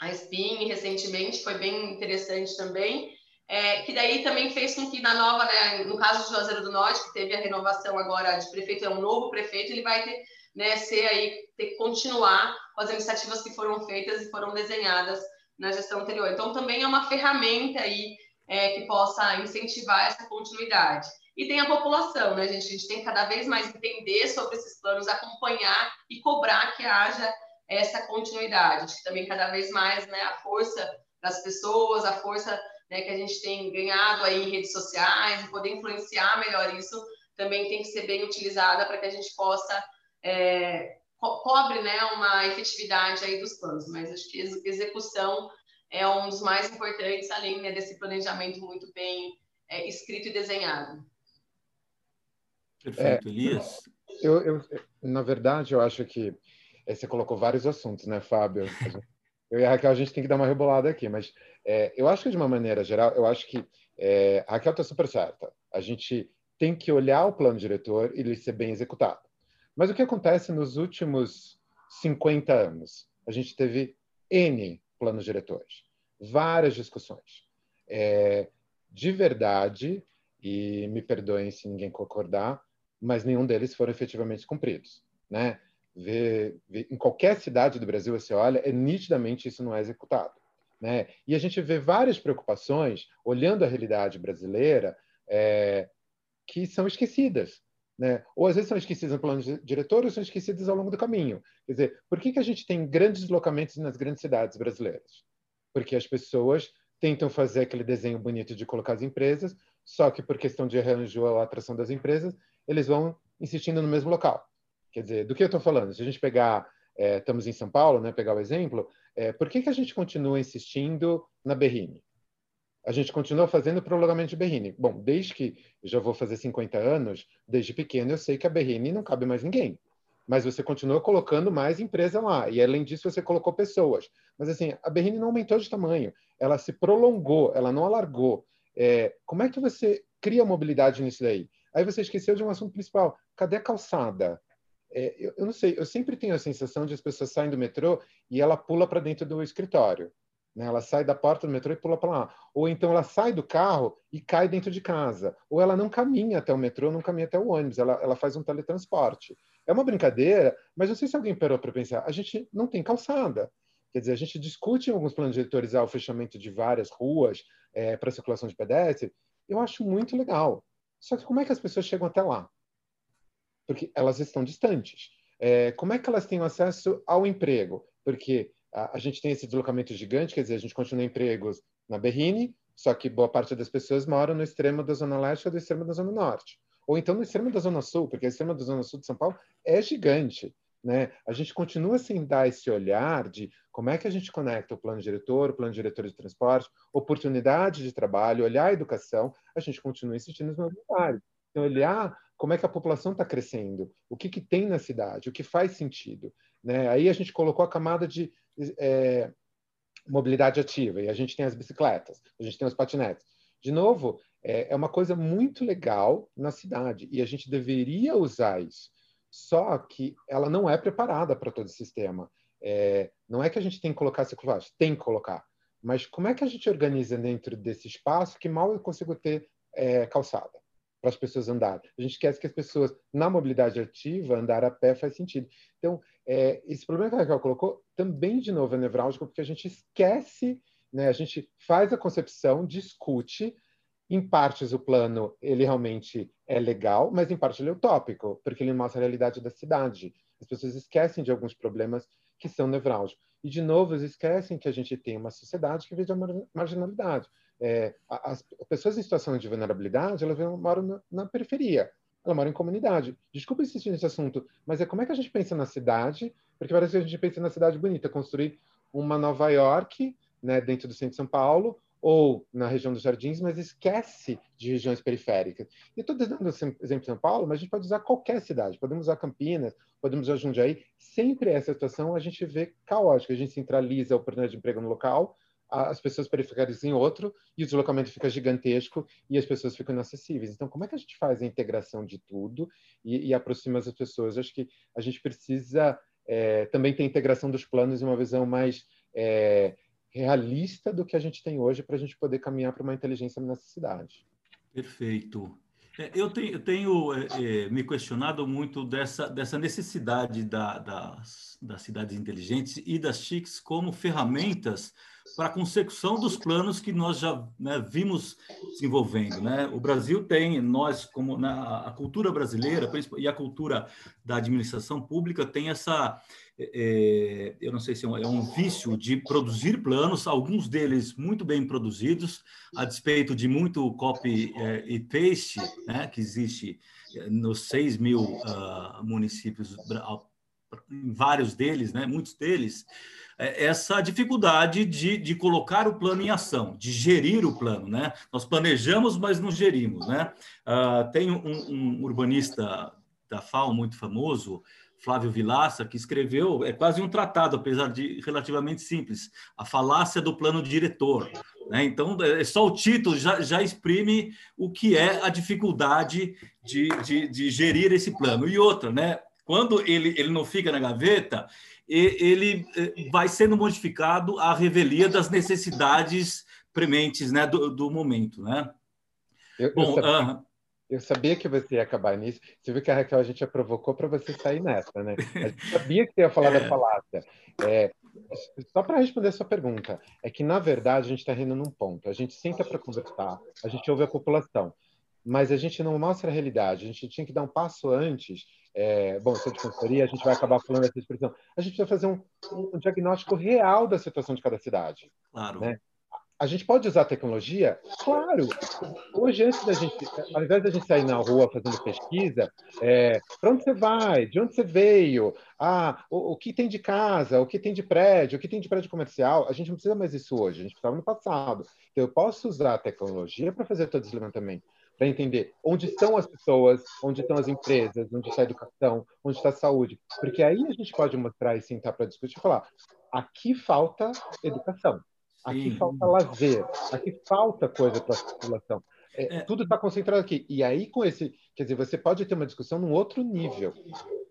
a SPIN recentemente, foi bem interessante também. É, que daí também fez com que na nova, né, no caso de Juazeiro do Norte, que teve a renovação agora de prefeito, é um novo prefeito, ele vai ter, né, ser aí, ter que continuar com as iniciativas que foram feitas e foram desenhadas na gestão anterior. Então, também é uma ferramenta aí é, que possa incentivar essa continuidade. E tem a população, né, gente? A gente tem que cada vez mais entender sobre esses planos, acompanhar e cobrar que haja essa continuidade. Acho que também cada vez mais né, a força das pessoas, a força né, que a gente tem ganhado aí em redes sociais, poder influenciar melhor isso, também tem que ser bem utilizada para que a gente possa é, co cobre né, uma efetividade aí dos planos. Mas acho que execução é um dos mais importantes, além né, desse planejamento muito bem é, escrito e desenhado. Perfeito, é, Elias. Eu, eu, na verdade, eu acho que é, você colocou vários assuntos, né, Fábio? Eu e a Raquel, a gente tem que dar uma rebolada aqui, mas é, eu acho que, de uma maneira geral, eu acho que é, a Raquel está super certa. A gente tem que olhar o plano diretor e ele ser bem executado. Mas o que acontece nos últimos 50 anos? A gente teve N planos diretores, várias discussões. É, de verdade, e me perdoem se ninguém concordar, mas nenhum deles foram efetivamente cumpridos. Né? Vê, vê, em qualquer cidade do Brasil você olha, é nitidamente isso não é executado. Né? E a gente vê várias preocupações, olhando a realidade brasileira, é, que são esquecidas. Né? Ou às vezes são esquecidas no plano diretor ou são esquecidas ao longo do caminho. Quer dizer, por que, que a gente tem grandes deslocamentos nas grandes cidades brasileiras? Porque as pessoas tentam fazer aquele desenho bonito de colocar as empresas, só que por questão de arranjo ou atração das empresas, eles vão insistindo no mesmo local. Quer dizer, do que eu estou falando? Se a gente pegar, é, estamos em São Paulo, né, pegar o exemplo, é, por que, que a gente continua insistindo na Berrine? A gente continua fazendo prolongamento de Berrine. Bom, desde que já vou fazer 50 anos, desde pequeno eu sei que a Berrine não cabe mais ninguém. Mas você continua colocando mais empresa lá. E além disso, você colocou pessoas. Mas assim, a Berrine não aumentou de tamanho. Ela se prolongou, ela não alargou. É, como é que você cria mobilidade nisso daí? Aí você esqueceu de um assunto principal. Cadê a calçada? É, eu, eu, não sei, eu sempre tenho a sensação de as pessoas saem do metrô e ela pula para dentro do escritório. Né? Ela sai da porta do metrô e pula para lá. Ou então ela sai do carro e cai dentro de casa. Ou ela não caminha até o metrô, não caminha até o ônibus, ela, ela faz um teletransporte. É uma brincadeira, mas não sei se alguém parou para pensar. A gente não tem calçada. Quer dizer, a gente discute em alguns planos diretoriais o fechamento de várias ruas é, para circulação de pedestre. Eu acho muito legal. Só que como é que as pessoas chegam até lá? Porque elas estão distantes. É, como é que elas têm acesso ao emprego? Porque a, a, gente tem esse deslocamento gigante, quer dizer, a gente continua empregos na Berrine, só que boa parte das pessoas moram no extremo da Zona Leste ou do extremo da Zona Norte. Ou então no extremo da Zona Sul, porque o extremo da Zona Sul de São Paulo é gigante. Né? A gente continua sem dar esse olhar de como é que a gente conecta o plano diretor, o plano diretor de transporte, oportunidade de trabalho, olhar a educação, a gente continua insistindo nos mesmos lugares. Então, olhar como é que a população está crescendo, o que, que tem na cidade, o que faz sentido. Né? Aí a gente colocou a camada de é, mobilidade ativa, e a gente tem as bicicletas, a gente tem os patinetes. De novo, é, é uma coisa muito legal na cidade, e a gente deveria usar isso. Só que ela não é preparada para todo o sistema. É, não é que a gente tem que colocar ciclovia, tem que colocar. Mas como é que a gente organiza dentro desse espaço que mal eu consigo ter é, calçada para as pessoas andarem? A gente esquece que as pessoas, na mobilidade ativa, andar a pé faz sentido. Então, é, esse problema que a Raquel colocou também, de novo, é nevrálgico, porque a gente esquece, né, a gente faz a concepção, discute, em partes o plano ele realmente é legal, mas em parte ele é utópico, porque ele mostra a realidade da cidade. As pessoas esquecem de alguns problemas que são nevrálgicos. E, de novo, eles esquecem que a gente tem uma sociedade que vive a marginalidade. é, as pessoas em situação de vulnerabilidade, elas moram na, na periferia, ela mora em comunidade. Desculpa insistir nesse assunto, mas é como é que a gente pensa na cidade? Porque parece que a gente pensa na cidade bonita, construir uma Nova York, né, dentro do centro de São Paulo, ou na região dos jardins, mas esquece de regiões periféricas. E estou dando exemplo de São Paulo, mas a gente pode usar qualquer cidade. Podemos usar Campinas, podemos usar Jundiaí. Sempre essa situação a gente vê caótica. A gente centraliza a oportunidade de emprego no local, as pessoas periféricas em outro, e o deslocamento fica gigantesco e as pessoas ficam inacessíveis. Então, como é que a gente faz a integração de tudo e, e aproxima as pessoas? Acho que a gente precisa é, também ter integração dos planos e uma visão mais é, realista do que a gente tem hoje para a gente poder caminhar para uma inteligência nessa cidade. Perfeito. É, eu tenho, eu tenho é, é, me questionado muito dessa, dessa necessidade da, das, das cidades inteligentes e das TICs como ferramentas para a consecução dos planos que nós já né, vimos desenvolvendo. Né? O Brasil tem, nós, como na, a cultura brasileira e a cultura da administração pública tem essa, é, eu não sei se é um, é um, vício de produzir planos, alguns deles muito bem produzidos, a despeito de muito copy é, e paste né, que existe é, nos 6 mil uh, municípios, em vários deles, né, muitos deles, é, essa dificuldade de, de colocar o plano em ação, de gerir o plano. Né? Nós planejamos, mas não gerimos. Né? Uh, tem um, um urbanista da FAO muito famoso, Flávio Vilaça, que escreveu, é quase um tratado, apesar de relativamente simples, A Falácia do Plano Diretor. Né? Então, é, é só o título já, já exprime o que é a dificuldade de, de, de gerir esse plano. E outra, né? quando ele, ele não fica na gaveta, ele eh, vai sendo modificado à revelia das necessidades prementes né, do, do momento. Né? Eu, Bom, eu sabia, uh... eu sabia, que você ia acabar nisso. Você viu que a Raquel a gente já provocou para você sair nessa, né? A gente sabia que você ia falar é. da falácia. É, só para responder a sua pergunta, é que, na verdade, a gente está rindo num ponto. A gente senta para conversar, a gente ouve a população, mas a gente não mostra a realidade. A gente tinha que dar um passo antes é, bom, sou de consultoria, a gente vai acabar falando essa expressão. A gente precisa fazer um, um diagnóstico real da situação de cada cidade. Claro. Né? A gente pode usar tecnologia? Claro. Hoje, antes da gente, ao invés da gente sair na rua fazendo pesquisa, é, para onde você vai? De onde você veio? Ah, o, o, que tem de casa? O que tem de prédio? O que tem de prédio comercial? A gente não precisa mais disso hoje. A gente precisava no passado. Então, eu posso usar a tecnologia para fazer todo esse levantamento para entender onde estão as pessoas, onde estão as empresas, onde está a educação, onde está a saúde. Porque aí a gente pode mostrar e sentar para discutir e falar: aqui falta educação, aqui Sim. falta lazer, aqui falta coisa para a população. É, é. Tudo está concentrado aqui. E aí, com esse. Quer dizer, você pode ter uma discussão num outro nível.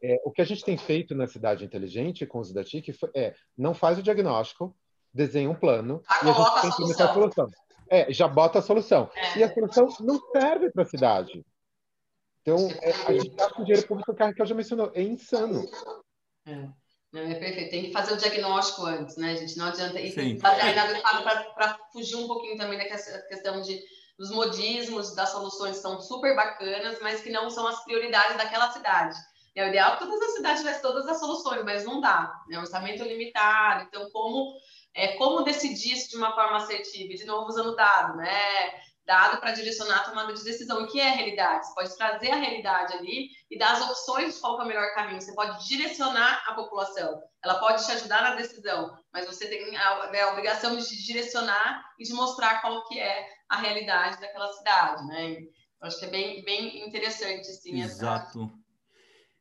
É, o que a gente tem feito na Cidade Inteligente com os da TIC é não faz o diagnóstico, desenha um plano e a gente tem que implementar a solução. É, já bota a solução. É. E a solução não serve para a cidade. Então, é, a gente gasta o dinheiro público que Raquel já mencionou. É insano. É. Não, é perfeito. Tem que fazer o diagnóstico antes, né, gente? Não adianta. E para fugir um pouquinho também da questão de dos modismos, das soluções são super bacanas, mas que não são as prioridades daquela cidade. É o ideal que todas as cidades tivessem todas as soluções, mas não dá. Né? Orçamento limitado. Então, como é, como decidir isso de uma forma assertiva, de novo usando dado, né? Dado para direcionar a tomada de decisão. O que é a realidade? Você pode trazer a realidade ali e dar as opções de qual é o melhor caminho. Você pode direcionar a população. Ela pode te ajudar na decisão, mas você tem a, né, a obrigação de direcionar e de mostrar qual que é a realidade daquela cidade, né? Eu acho que é bem, bem interessante, sim. Exato. Essa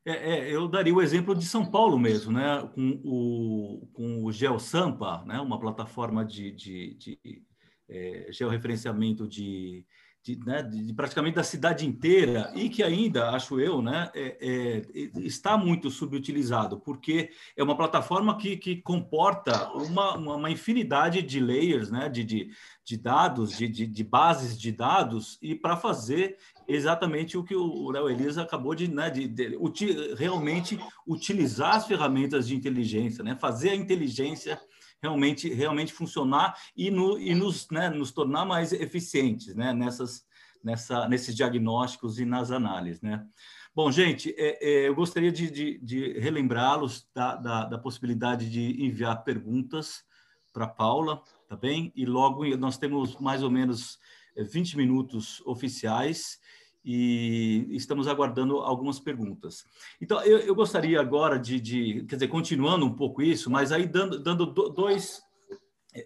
é, é, eu daria o exemplo de São Paulo mesmo, né? com o, com o GeoSampa, né? uma plataforma de, de, de é, georreferenciamento de, de, né, de, praticamente da cidade inteira e que ainda, acho eu, né, é, é, está muito subutilizado, porque é uma plataforma que, que comporta uma, uma, infinidade de layers, né, de, de, de dados, de, de, de bases de dados, e para fazer exatamente o que o Léo Elisa acabou de, né, de, de realmente utilizar as ferramentas de inteligência, né, fazer a inteligência realmente, realmente funcionar e, no, e nos, né, nos tornar mais eficientes né, nessas, nessa, nesses diagnósticos e nas análises. Né? Bom, gente, é, é, eu gostaria de, de, de relembrá-los da, da, da, possibilidade de enviar perguntas para Paula. tá bem? E logo nós temos mais ou menos 20 minutos oficiais e estamos aguardando algumas perguntas. Então, eu, eu gostaria agora de, de, quer dizer, continuando um pouco isso, mas aí dando, dando dois,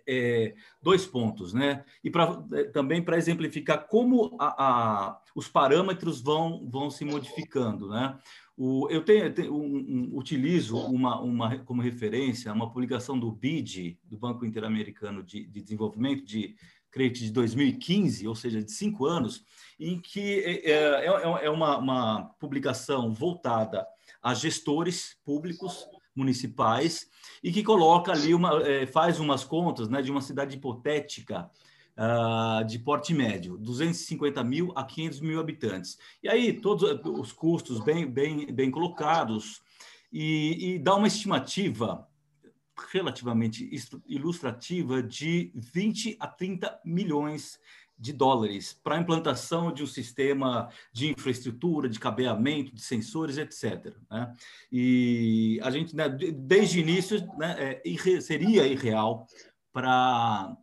é, dois pontos, né? E pra, é, também para exemplificar como a, a, os parâmetros vão, vão se modificando, né? O, eu tenho, tenho um, um, utilizo uma, uma, como referência uma publicação do BID, do Banco Interamericano de, de Desenvolvimento, de crédito de 2015, ou seja, de cinco anos, em que é, é, é, é uma, uma publicação voltada a gestores públicos municipais e que coloca ali uma é, faz umas contas né, de uma cidade hipotética uh, de porte médio, 250 mil a 500 mil habitantes. E aí todos os custos bem bem bem colocados e, e dá uma estimativa relativamente ilustrativa de 20 a 30 milhões de dólares para a implantação de um sistema de infraestrutura, de cabeamento, de sensores, etc. Né? E a gente, né, desde o início, né, é, seria irreal para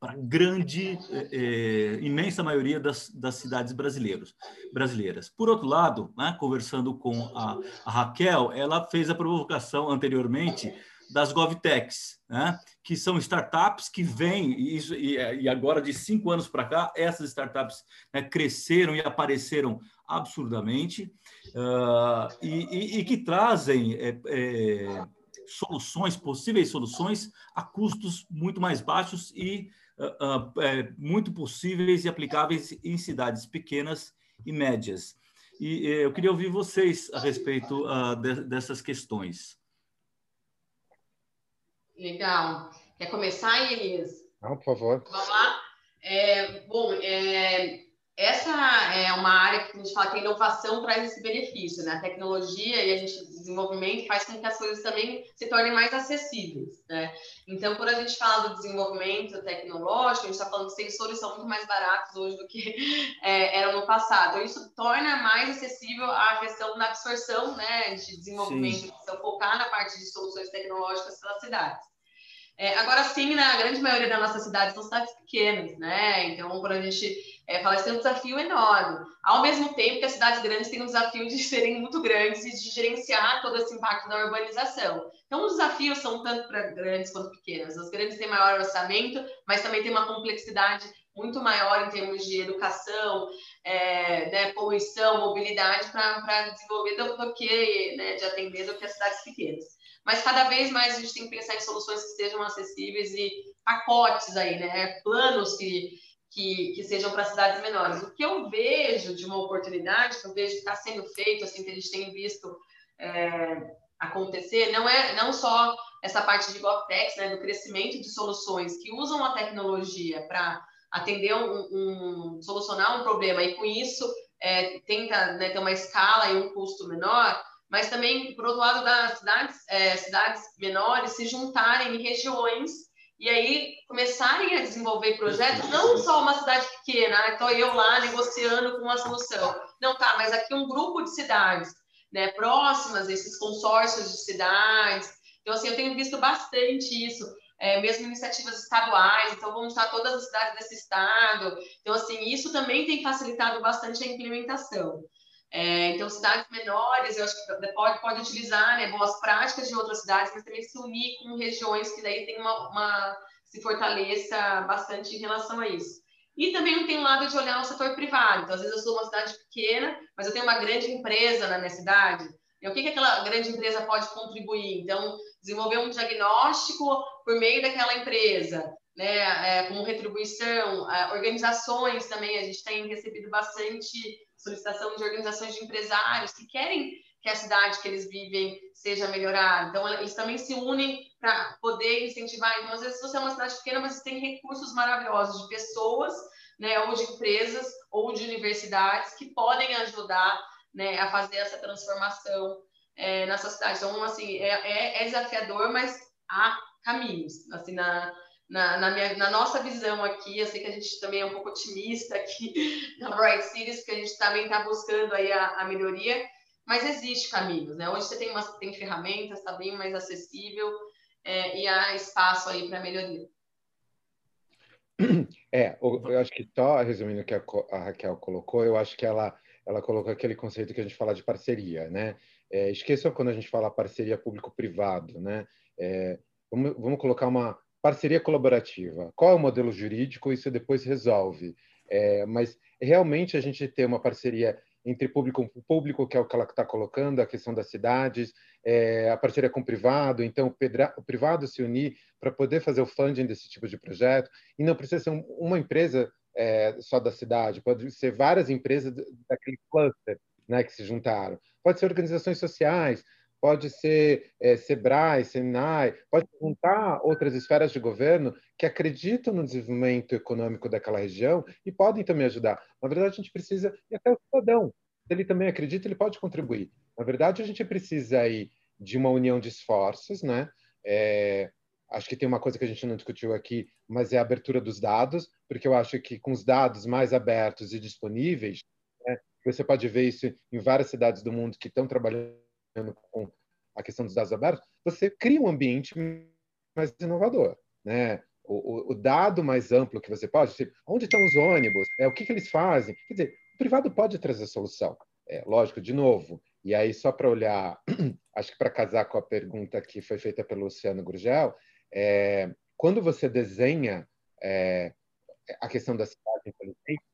para grande, é, é, imensa maioria das, das cidades brasileiras. brasileiras. Por outro lado, né, conversando com a, a Raquel, ela fez a provocação anteriormente das GovTechs, né? que são startups que vêm, e, isso, e, e agora de cinco anos para cá, essas startups né, cresceram e apareceram absurdamente, uh, e, e, que trazem é, é, soluções, possíveis soluções, a custos muito mais baixos e uh, uh, é, muito possíveis e aplicáveis em cidades pequenas e médias. E eu queria ouvir vocês a respeito de, dessas questões. Legal. Quer começar, Elias? Não, por favor. Vamos lá? É, bom, é, essa é uma área que a gente fala que a inovação traz esse benefício, né? A tecnologia e a gente desenvolvimento faz com que as coisas também se tornem mais acessíveis, né? Então, quando a gente fala do desenvolvimento tecnológico, a gente está falando que sensores são muito mais baratos hoje do que é, eram no passado. Então, isso torna mais acessível a questão da absorção, né, de desenvolvimento, então, focar na parte de soluções tecnológicas pelas cidades. É, agora sim, na grande maioria das nossas cidades são cidades pequenas, né? Então, quando a gente é, fala, isso tem um desafio enorme. Ao mesmo tempo que as cidades grandes têm um desafio de serem muito grandes e de gerenciar todo esse impacto da urbanização. Então, os desafios são tanto para grandes quanto pequenas. As grandes têm maior orçamento, mas também tem uma complexidade muito maior em termos de educação, é, né, poluição, mobilidade para desenvolver do, do que, né, de atender do que as cidades pequenas. Mas cada vez mais a gente tem que pensar em soluções que sejam acessíveis e pacotes aí, né? Planos que, que, que sejam para cidades menores. O que eu vejo de uma oportunidade, que eu vejo que está sendo feito, assim, que a gente tem visto é, acontecer, não é não só essa parte de GovTechs, né, do crescimento de soluções que usam a tecnologia para atender um, um, solucionar um problema e com isso é, tenta né, ter uma escala e um custo menor, mas também, por outro lado, das cidades, é, cidades menores se juntarem em regiões e aí começarem a desenvolver projetos, não só uma cidade pequena, estou ah, eu lá negociando com uma solução. Não, tá, mas aqui um grupo de cidades né, próximas, esses consórcios de cidades. Então, assim, eu tenho visto bastante isso. É, mesmo iniciativas estaduais, então vamos estar todas as cidades desse estado. Então, assim, isso também tem facilitado bastante a implementação. É, então, cidades menores, eu acho que pode, pode utilizar né, boas práticas de outras cidades, mas também se unir com regiões que daí tem uma, uma se fortaleça bastante em relação a isso. E também tem um lado de olhar o setor privado. Então, às vezes eu sou uma cidade pequena, mas eu tenho uma grande empresa na minha cidade. E o que, que aquela grande empresa pode contribuir? Então, desenvolver um diagnóstico por meio daquela empresa, né, é, como retribuição, é, organizações também, a gente tem recebido bastante solicitação de organizações de empresários que querem que a cidade que eles vivem seja melhorada. Então, eles também se unem para poder incentivar. Então, às vezes, você é uma cidade pequena, mas você tem recursos maravilhosos de pessoas, né, ou de empresas, ou de universidades que podem ajudar né, a fazer essa transformação é, na sua cidade. Então, assim, é, é, é desafiador, mas há caminhos. Assim, na, na, na, minha, na, nossa visão aqui, eu sei que a gente também é um pouco otimista aqui na Bright Cities, porque a gente também está buscando aí a, a, melhoria, mas existe caminhos, né? Hoje você tem, uma, tem ferramentas, está bem mais acessível é, e há espaço aí para melhoria. É, eu acho que só resumindo o que a Raquel colocou, eu acho que ela, ela colocou aquele conceito que a gente fala de parceria, né? É, esqueçam quando a gente fala parceria público-privado, né? É, vamos, vamos colocar uma parceria colaborativa. Qual é o modelo jurídico? Isso depois resolve. É, mas realmente a gente ter uma parceria entre público e público, que é o que ela está colocando, a questão das cidades, é, a parceria com o privado, então o, pedra, o privado se unir para poder fazer o funding desse tipo de projeto, e não precisa ser uma empresa é, só da cidade, pode ser várias empresas daquele cluster né, que se juntaram, pode ser organizações sociais, pode ser é, Sebrae, Senai, pode juntar outras esferas de governo que acreditam no desenvolvimento econômico daquela região e podem também ajudar. Na verdade, a gente precisa, e até o cidadão, se ele também acredita, ele pode contribuir. Na verdade, a gente precisa aí de uma união de esforços, né? É, acho que tem uma coisa que a gente não discutiu aqui, mas é a abertura dos dados, porque eu acho que com os dados mais abertos e disponíveis, né, você pode ver isso em várias cidades do mundo que estão trabalhando com a questão dos dados abertos, você cria um ambiente mais inovador, né? O, o, o dado mais amplo que você pode, tipo, onde estão os ônibus, é o que, que eles fazem, quer dizer, o privado pode trazer solução, é lógico, de novo. E aí só para olhar, acho que para casar com a pergunta que foi feita pelo Luciano Gurgel, é, quando você desenha é, a questão da cidade inteligente,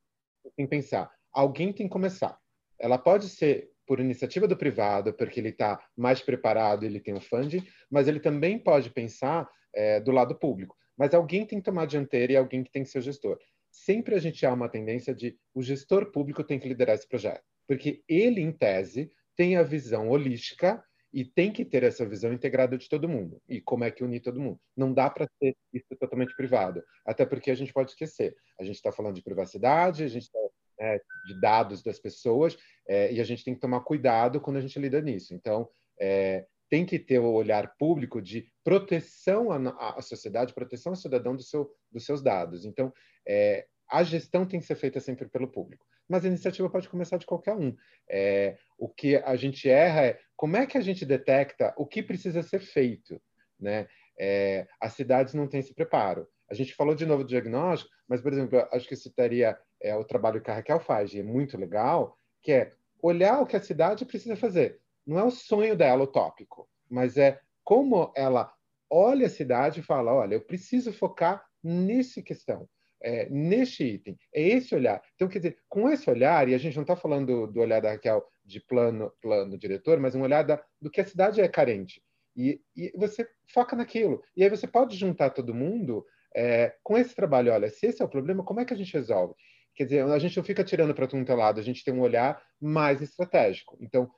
você tem que pensar, alguém tem que começar. Ela pode ser por iniciativa do privado, porque ele está mais preparado, ele tem o um funding, mas ele também pode pensar é, do lado público. Mas alguém tem que tomar a dianteira e alguém que tem que ser o gestor. Sempre a gente há uma tendência de o gestor público tem que liderar esse projeto, porque ele, em tese, tem a visão holística e tem que ter essa visão integrada de todo mundo. E como é que unir todo mundo? Não dá para ser isso totalmente privado, até porque a gente pode esquecer. A gente está falando de privacidade, a gente está né, de dados das pessoas, é, e a gente tem que tomar cuidado quando a gente lida nisso. Então, é, tem que ter o olhar público de proteção à, à sociedade, proteção ao cidadão do seu, dos seus dados. Então, é, a gestão tem que ser feita sempre pelo público. Mas a iniciativa pode começar de qualquer um. É, o que a gente erra é como é que a gente detecta o que precisa ser feito. Né? É, as cidades não têm esse preparo. A gente falou de novo do diagnóstico, mas, por exemplo, acho que citaria é, o trabalho que a Raquel faz, e é muito legal, que é olhar o que a cidade precisa fazer. Não é o sonho dela utópico, mas é como ela olha a cidade e fala: olha, eu preciso focar nesse questão, é, neste item, é esse olhar. Então, quer dizer, com esse olhar, e a gente não está falando do olhar da Raquel de plano, plano diretor, mas um olhar da, do que a cidade é carente. E, e, você foca naquilo. E aí você pode juntar todo mundo é, com esse trabalho. Olha, se esse é o problema, como é que a gente resolve? Quer dizer, a gente não fica tirando para todo é lado, a gente tem um olhar mais estratégico. Então,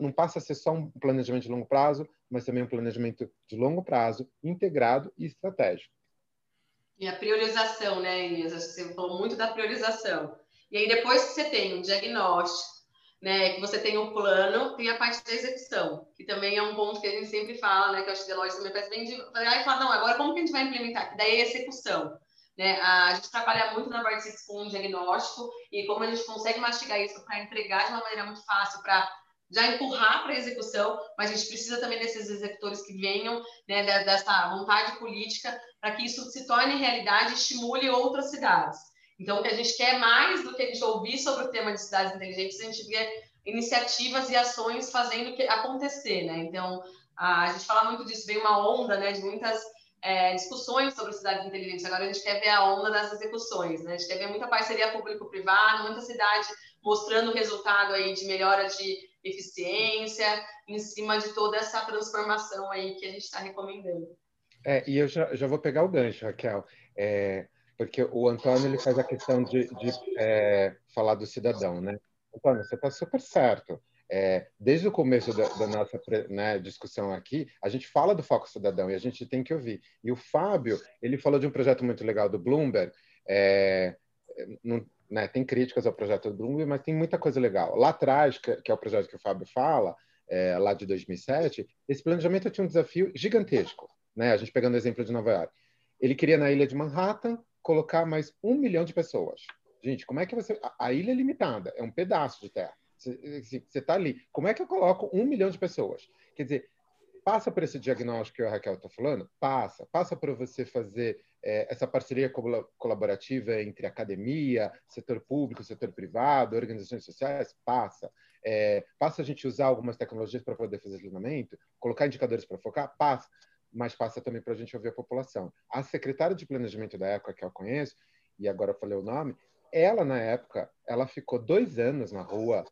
não passa a ser só um planejamento de longo prazo, mas também um planejamento de longo prazo, integrado e estratégico. E a priorização, né, Inês? Você falou muito da priorização. E aí, depois que você tem um diagnóstico, né, que você tem um plano, tem a parte da execução, que também é um ponto que a gente sempre fala, né, que eu acho que Deloitte também faz bem de aí fala, não, agora como que a gente vai implementar? Que daí a execução. Né? A gente trabalha muito na Vertex com um diagnóstico e como a gente consegue mastigar isso para entregar de uma maneira muito fácil para já empurrar para a execução, mas a gente precisa também desses executores que venham né, dessa vontade política para que isso se torne realidade e estimule outras cidades. Então, o que a gente quer mais do que a gente ouvir sobre o tema de cidades inteligentes, a gente vê iniciativas e ações fazendo que acontecer, né? Então, a gente fala muito disso, vem uma onda, né, de muitas é, discussões sobre cidades inteligentes. Agora a gente quer ver a onda das execuções, né? A gente quer ver muita parceria público-privada, muita cidade mostrando resultado aí de melhora de eficiência em cima de toda essa transformação aí que a gente está recomendando. É, e eu já, já vou pegar o gancho, Raquel, é, porque o Antônio ele faz a questão de, de é, falar do cidadão, né? Antônio, você está super certo. É, desde o começo da, da nossa né, discussão aqui, a gente fala do foco cidadão e a gente tem que ouvir. E o Fábio, ele falou de um projeto muito legal do Bloomberg. É, não, né, tem críticas ao projeto do Bloomberg, mas tem muita coisa legal. Lá atrás, que, que é o projeto que o Fábio fala, é, lá de 2007, esse planejamento tinha um desafio gigantesco. Né? A gente pegando o exemplo de Nova York. Ele queria na ilha de Manhattan colocar mais um milhão de pessoas. Gente, como é que você. A, a ilha é limitada, é um pedaço de terra. Você está ali. Como é que eu coloco um milhão de pessoas? Quer dizer, passa por esse diagnóstico que a Raquel está falando? Passa. Passa para você fazer é, essa parceria colaborativa entre academia, setor público, setor privado, organizações sociais, passa. É, passa a gente usar algumas tecnologias para poder fazer treinamento, colocar indicadores para focar, passa, mas passa também para a gente ouvir a população. A secretária de planejamento da época, que eu conheço, e agora eu falei o nome, ela, na época, ela ficou dois anos na rua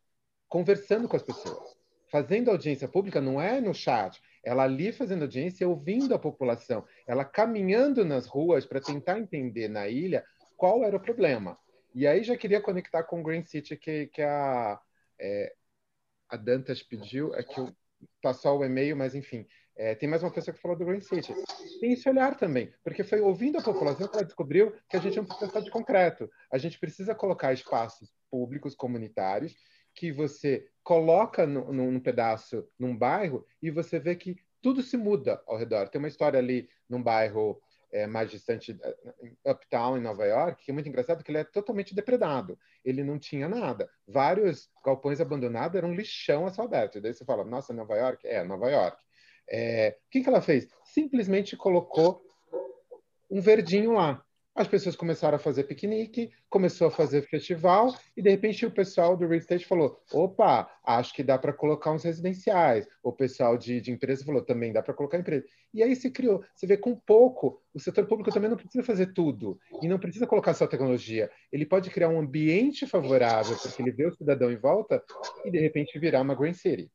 conversando com as pessoas, fazendo audiência pública, não é no chat, ela ali fazendo audiência, ouvindo a população, ela caminhando nas ruas para tentar entender na ilha qual era o problema. E aí já queria conectar com o Green City que, que a, é, a Dantas pediu, é que eu passou o e-mail, mas enfim, é, tem mais uma pessoa que falou do Green City. Tem esse olhar também, porque foi ouvindo a população que ela descobriu que a gente não precisa de concreto. A gente precisa colocar espaços públicos, comunitários, que você coloca num pedaço, num bairro, e você vê que tudo se muda ao redor. Tem uma história ali num bairro é, mais distante, é, uptown, em Nova York, que é muito engraçado, que ele é totalmente depredado. Ele não tinha nada. Vários galpões abandonados eram um lixão a céu aberto. Daí você fala, nossa, Nova York? É, Nova York. É, o que, que ela fez? Simplesmente colocou um verdinho lá. As pessoas começaram a fazer piquenique, começou a fazer festival, e de repente o pessoal do real estate falou: opa, acho que dá para colocar uns residenciais. O pessoal de, de empresa falou: também dá para colocar empresa. E aí se criou. Você vê com pouco, o setor público também não precisa fazer tudo, e não precisa colocar só tecnologia. Ele pode criar um ambiente favorável, porque ele vê o cidadão em volta, e de repente virar uma Green City.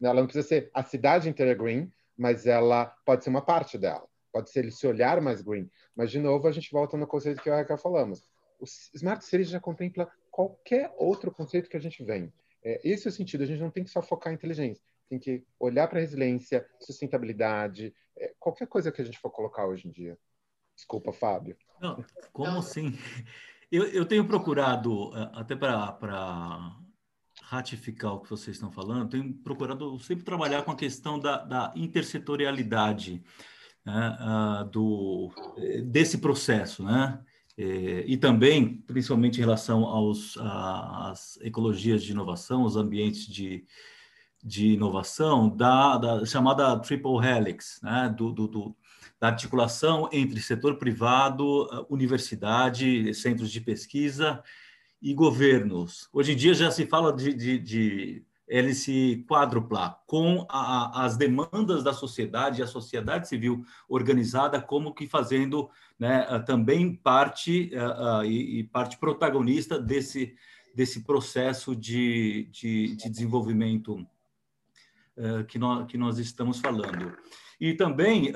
Ela não precisa ser a cidade inteira green, mas ela pode ser uma parte dela. Pode ser esse olhar mais green. Mas, de novo, a gente volta no conceito que eu e a Raquel falamos. O Smart City já contempla qualquer outro conceito que a gente vem. É, esse é o sentido. A gente não tem que só focar em inteligência. Tem que olhar para a resiliência, sustentabilidade, é, qualquer coisa que a gente for colocar hoje em dia. Desculpa, Fábio. Não, como assim? Eu, eu tenho procurado, é, até para ratificar o que vocês estão falando, tenho procurado sempre trabalhar com a questão da, da intersetorialidade né, do, desse processo, né? É, e também, principalmente em relação aos, às ecologias de inovação, os ambientes de, de inovação, da, da chamada triple helix, né? do, do, do, da articulação entre setor privado, universidade, centros de pesquisa e governos. Hoje em dia já se fala de, de, de hélice quádrupla, com a, as demandas da sociedade, a sociedade civil organizada como que fazendo né, também parte uh, uh, e, parte protagonista desse, desse processo de, de, de desenvolvimento uh, que, nós, que nós estamos falando. E também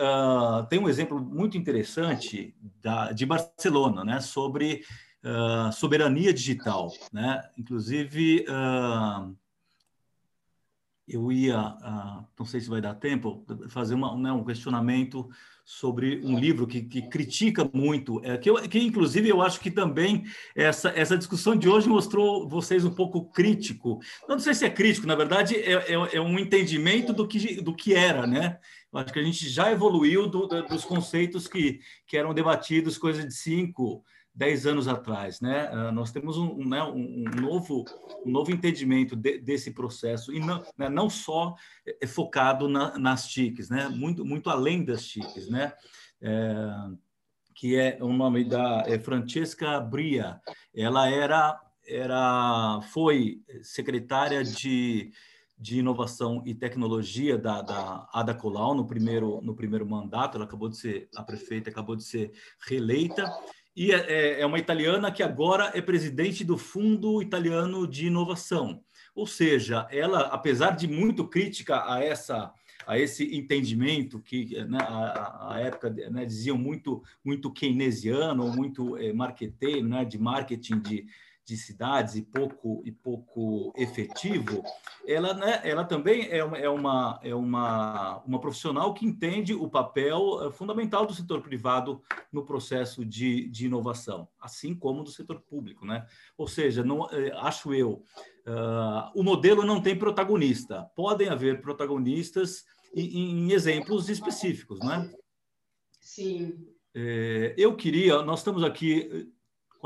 tem um exemplo muito interessante da, de Barcelona, né, sobre soberania digital, né? Inclusive, eu ia, uh, não sei se vai dar tempo, fazer uma, né, um questionamento sobre um livro que, que critica muito, é, que, eu, que inclusive eu acho que também essa, essa discussão de hoje mostrou vocês um pouco crítico. Não sei se é crítico, na verdade é, é, é um entendimento do que, do que era, né? Eu acho que a gente já evoluiu do, do, dos conceitos que, que eram debatidos coisa de cinco, 10 anos atrás, né? Uh, nós temos um, um, né, um, novo, um novo entendimento de, desse processo e não, né, não só é focado na, nas TICs, né? Muito, muito além das TICs, né? É, que é o nome da é Francesca Bria. Ela era, era, foi secretária de, de inovação e tecnologia da, da Ada Colau no primeiro, no primeiro mandato. Ela acabou de ser a prefeita, acabou de ser reeleita e é, é, é uma italiana que agora é presidente do Fundo Italiano de Inovação. Ou seja, ela, apesar de muito crítica a essa a esse entendimento que né, a, a, época né, diziam muito muito keynesiano, muito é, marketeiro, né, de marketing de, de cidades e pouco e pouco efetivo, ela, né, ela também é uma, é, uma, é uma, uma profissional que entende o papel eh, fundamental do setor privado no processo de, de inovação, assim como do setor público. Né? Ou seja, não, eh, acho eu, uh, o modelo não tem protagonista. Podem haver protagonistas em, em exemplos específicos. Né? Sim. É, eu queria, nós estamos aqui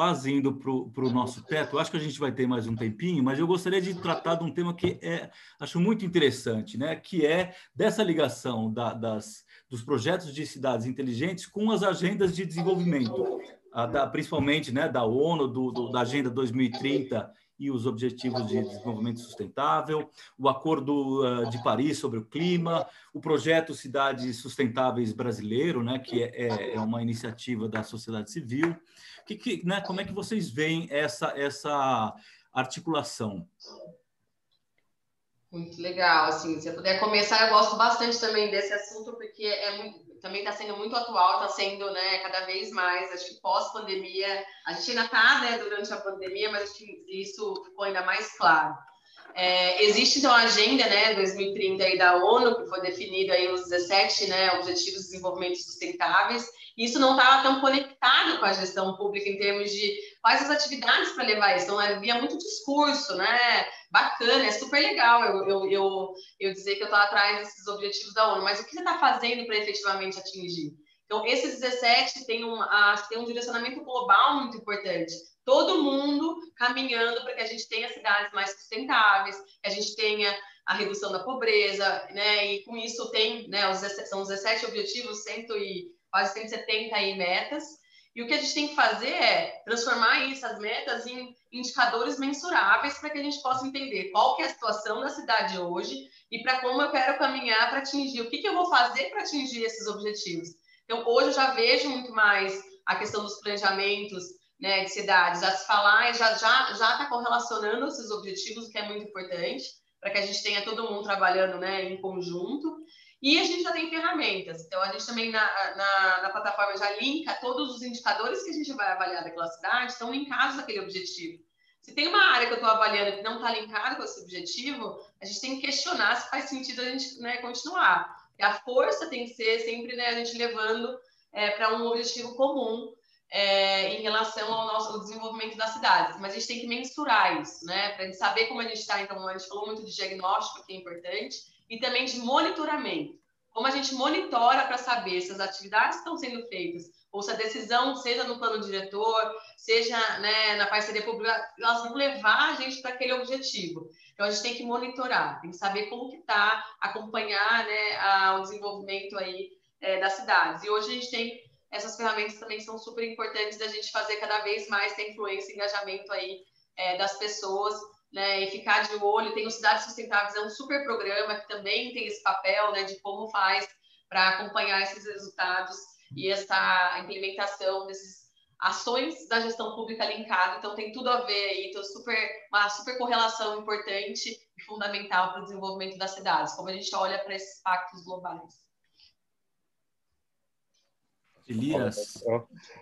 quase indo para o nosso teto. Acho que a gente vai ter mais um tempinho, mas eu gostaria de tratar de um tema que é, acho muito interessante, né? que é dessa ligação da, das, dos projetos de cidades inteligentes com as agendas de desenvolvimento, da, principalmente né, da ONU, do, do, da Agenda 2030 e os Objetivos de Desenvolvimento Sustentável, o Acordo uh, de Paris sobre o Clima, o Projeto Cidades Sustentáveis Brasileiro, né, que é, é, é uma iniciativa da sociedade civil. Que, que, né, como é que vocês veem essa, essa articulação? Muito legal, assim, se eu puder começar, eu gosto bastante também desse assunto, porque é muito, também está sendo muito atual, está sendo né, cada vez mais, acho que pós-pandemia, a gente ainda está né, durante a pandemia, mas acho que isso ficou ainda mais claro. É, existe então a agenda né, 2030 aí da ONU, que foi definida aí os 17 né, Objetivos de Desenvolvimento Sustentáveis, isso não estava tão conectado com a gestão pública em termos de quais as atividades para levar isso. Então, havia muito discurso, né? Bacana, é super legal eu, eu, eu, eu dizer que eu estou atrás desses objetivos da ONU, mas o que você está fazendo para efetivamente atingir? Então, esses 17 têm um, tem um direcionamento global muito importante. Todo mundo caminhando para que a gente tenha cidades mais sustentáveis, que a gente tenha a redução da pobreza, né? E com isso tem, né? Os, são 17 objetivos, 100 e, quase 170 aí metas. E o que a gente tem que fazer é transformar essas metas em indicadores mensuráveis para que a gente possa entender qual que é a situação da cidade hoje e para como eu quero caminhar para atingir, o que, que eu vou fazer para atingir esses objetivos. Então, hoje eu já vejo muito mais a questão dos planejamentos né, de cidades, já se falar e já já já está correlacionando esses objetivos, o que é muito importante, para que a gente tenha todo mundo trabalhando né, em conjunto. E a gente já tem ferramentas. Então, a gente também na, na, na, plataforma já linka todos os indicadores que a gente vai avaliar daquela cidade, estão linkados àquele objetivo. Se tem uma área que eu estou avaliando que não está linkada com esse objetivo, a gente tem que questionar se faz sentido a gente né, continuar. E a força tem que ser sempre né, a gente levando é, para um objetivo comum é, em relação ao nosso ao desenvolvimento das cidades. Mas a gente tem que mensurar isso, né? Para a gente saber como a gente está. Então, a gente falou muito de diagnóstico, que é importante, e também de monitoramento. Como a gente monitora para saber se as atividades estão sendo feitas, ou se a decisão, seja no plano diretor, seja né, na parceria pública, elas vão levar a gente para aquele objetivo. Então, a gente tem que monitorar, tem que saber como que está, acompanhar né, a, o desenvolvimento aí é, das cidades. E hoje a gente tem essas ferramentas também são super importantes da gente fazer cada vez mais ter influência e engajamento aí é, das pessoas né, e ficar de olho. Tem o Cidades Sustentáveis, é um super programa que também tem esse papel né, de como faz para acompanhar esses resultados e essa implementação dessas ações da gestão pública linkada. Então, tem tudo a ver aí, então, super, uma super correlação importante e fundamental para o desenvolvimento das cidades, como a gente olha para esses pactos globais. Elias.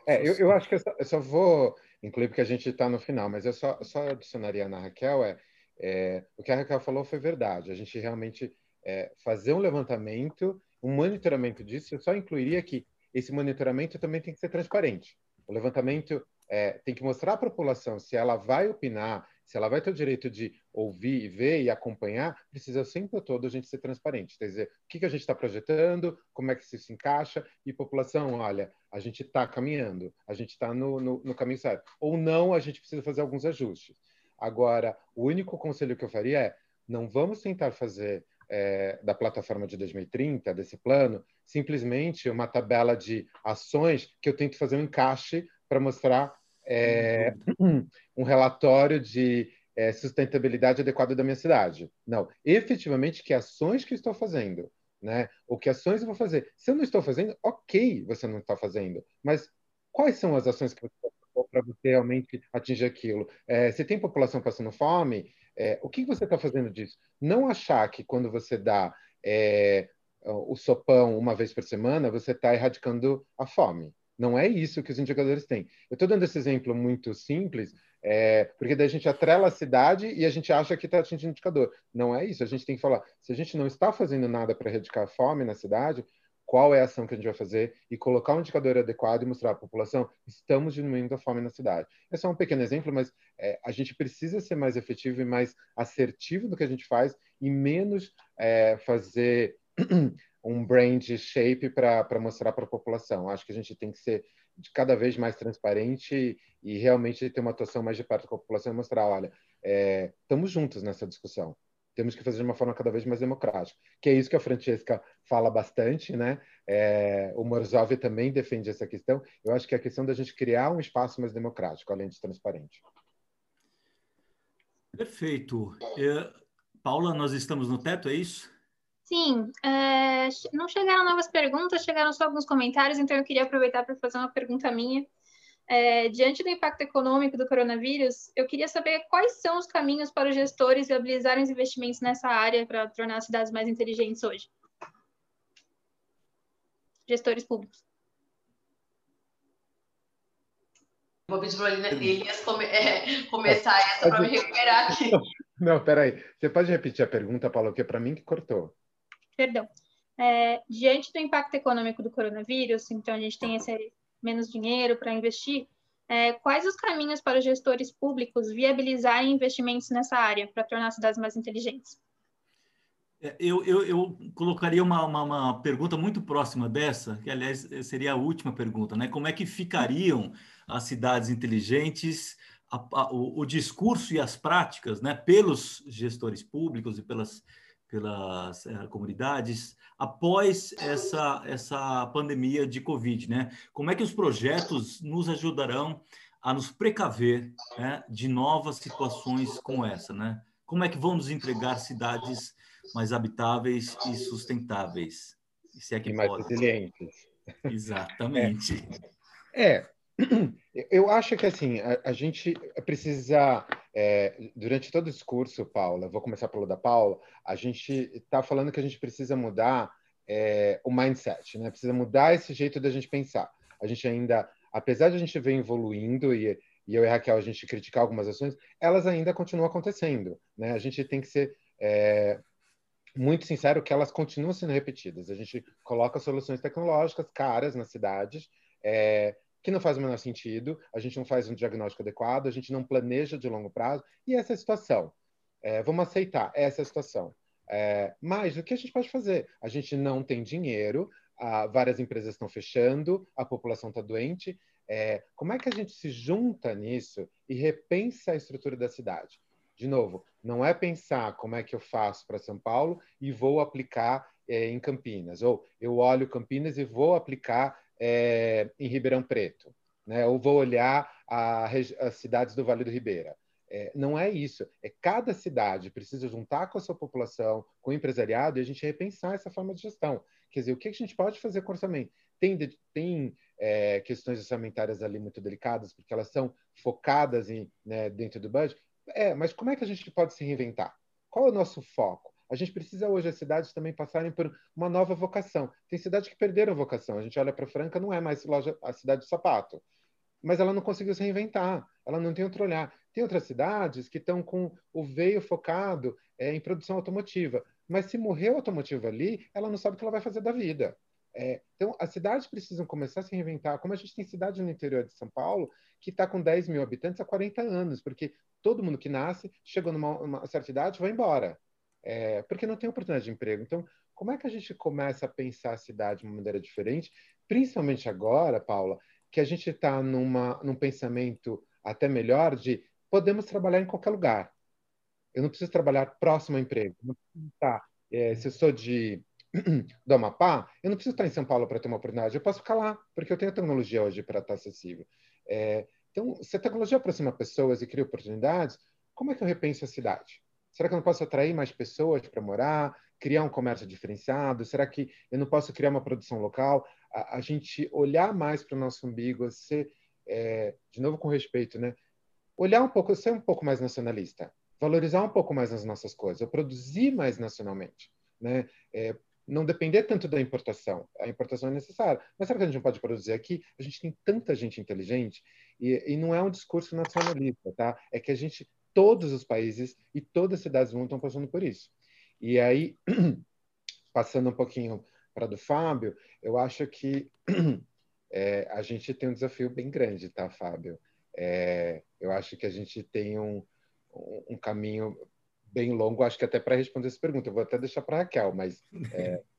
É, eu, eu acho que eu só, eu só vou incluir porque a gente está no final, mas eu só, só adicionaria na Raquel é, é, o que a Raquel falou foi verdade. A gente realmente é, fazer um levantamento, um monitoramento disso, eu só incluiria que esse monitoramento também tem que ser transparente. O levantamento é, tem que mostrar à população se ela vai opinar, se ela vai ter o direito de ouvir, ver e acompanhar, precisa sempre todo a gente ser transparente. Quer dizer, o que, que a gente está projetando, como é que isso se encaixa, e população, olha, a gente está caminhando, a gente está no, no, no, caminho certo. Ou não, a gente precisa fazer alguns ajustes. Agora, o único conselho que eu faria é, não vamos tentar fazer é, da plataforma de 2030, desse plano, simplesmente uma tabela de ações que eu tento fazer um encaixe para mostrar é, um relatório de é, sustentabilidade adequada da minha cidade. Não, efetivamente, que ações que estou fazendo, né? O que ações eu vou fazer? Se eu não estou fazendo, ok, você não está fazendo, mas quais são as ações que você para você realmente atingir aquilo? É, se tem população passando fome, é, o que você está fazendo disso? Não achar que quando você dá é, o sopão uma vez por semana, você está erradicando a fome. Não é isso que os indicadores têm. Eu estou dando esse exemplo muito simples, é, porque daí a gente atrela a cidade e a gente acha que está atingindo indicador. Não é isso. A gente tem que falar, se a gente não está fazendo nada para erradicar a fome na cidade, qual é a ação que a gente vai fazer e colocar um indicador adequado e mostrar à população estamos diminuindo a fome na cidade. Esse é um pequeno exemplo, mas é, a gente precisa ser mais efetivo e mais assertivo no que a gente faz e menos é, fazer um brand shape para mostrar para a população. Acho que a gente tem que ser de cada vez mais transparente e realmente ter uma atuação mais de perto com a população e mostrar, olha, é, estamos juntos nessa discussão. Temos que fazer de uma forma cada vez mais democrática. Que é isso que a Francesca fala bastante, né? É, o Morzov também defende essa questão. Eu acho que é a questão da gente criar um espaço mais democrático, além de transparente. Perfeito. É, Paula, nós estamos no teto, é isso? Sim, é, não chegaram novas perguntas, chegaram só alguns comentários, então eu queria aproveitar para fazer uma pergunta minha. É, diante do impacto econômico do coronavírus, eu queria saber quais são os caminhos para os gestores viabilizarem os investimentos nessa área para tornar as cidades mais inteligentes hoje. Gestores públicos. Vou pedir para Elias come, é, começar essa para me recuperar aqui. Não, peraí. Você pode repetir a pergunta, Paulo, que é para mim que cortou perdão. É, diante do impacto econômico do coronavírus, então a gente tem esse menos dinheiro para investir, é, quais os caminhos para os gestores públicos viabilizarem investimentos nessa área para tornar as cidades mais inteligentes? É, eu, eu, eu colocaria uma, uma, uma, pergunta muito próxima dessa, que aliás seria a última pergunta, né? Como é que ficariam as cidades inteligentes, a, a, o, o discurso e as práticas, né, pelos gestores públicos e pelas pelas é, comunidades após essa, essa pandemia de Covid, né? Como é que os projetos nos ajudarão a nos precaver né, de novas situações como essa, né? Como é que vamos entregar cidades mais habitáveis e sustentáveis? Se é que e mais pode. resilientes. Exatamente. É, é. Eu acho que assim a, a gente precisa é, durante todo o discurso, Paula, vou começar pelo da Paula, a gente está falando que a gente precisa mudar é, o mindset, né? Precisa mudar esse jeito da gente pensar. A gente ainda, apesar de a gente ver evoluindo e, e eu e a Raquel a gente criticar algumas ações, elas ainda continuam acontecendo, né? A gente tem que ser é, muito sincero que elas continuam sendo repetidas. A gente coloca soluções tecnológicas caras nas cidades. É, que não faz o menor sentido, a gente não faz um diagnóstico adequado, a gente não planeja de longo prazo, e essa é a situação. É, vamos aceitar, essa é a situação. É, mas o que a gente pode fazer? A gente não tem dinheiro, várias empresas estão fechando, a população está doente. É, como é que a gente se junta nisso e repensa a estrutura da cidade? De novo, não é pensar como é que eu faço para São Paulo e vou aplicar é, em Campinas, ou eu olho Campinas e vou aplicar é, em Ribeirão Preto, né? ou vou olhar a, as cidades do Vale do Ribeira. É, não é isso. É cada cidade precisa juntar com a sua população, com o empresariado, e a gente repensar essa forma de gestão. Quer dizer, o que a gente pode fazer com orçamento? Tem, tem é, questões orçamentárias ali muito delicadas, porque elas são focadas em, né, dentro do budget. É, mas como é que a gente pode se reinventar? Qual é o nosso foco? A gente precisa hoje as cidades também passarem por uma nova vocação. Tem cidades que perderam vocação. A gente olha para Franca, não é mais loja, a cidade de sapato. Mas ela não conseguiu se reinventar, ela não tem outro olhar. Tem outras cidades que estão com o veio focado é, em produção automotiva. Mas se morrer o automotivo ali, ela não sabe o que ela vai fazer da vida. É, então, as cidades precisam começar a se reinventar. Como a gente tem cidade no interior de São Paulo que está com 10 mil habitantes há 40 anos, porque todo mundo que nasce, chegou numa certa idade, vai embora é, porque não tem oportunidade de emprego. Então, como é que a gente começa a pensar a cidade de uma maneira diferente, principalmente agora, Paula, que a gente está num pensamento até melhor de podemos trabalhar em qualquer lugar. Eu não preciso trabalhar próximo ao emprego. Tá, é, se eu sou de do Amapá, eu não preciso estar em São Paulo para ter uma oportunidade. Eu posso ficar lá, porque eu tenho tecnologia hoje para estar acessível. É, então, se a tecnologia aproxima pessoas e cria oportunidades, como é que eu repenso a cidade? Será que eu não posso atrair mais pessoas para morar, criar um comércio diferenciado? Será que eu não posso criar uma produção local? A, a gente olhar mais para o nosso umbigo, ser, é, de novo com respeito, né? Olhar um pouco, ser um pouco mais nacionalista, valorizar um pouco mais as nossas coisas, produzir mais nacionalmente, né? É, não depender tanto da importação. A importação é necessária. Mas será que a gente não pode produzir aqui? A gente tem tanta gente inteligente e, e não é um discurso nacionalista, tá? É que a gente todos os países e todas as cidades do mundo estão passando por isso. E aí, passando um pouquinho para do Fábio, eu acho que é, a gente tem um desafio bem grande, tá, Fábio? É, eu acho que a gente tem um, um caminho bem longo, acho que até para responder essa pergunta. Eu vou até deixar para a Raquel, mas é,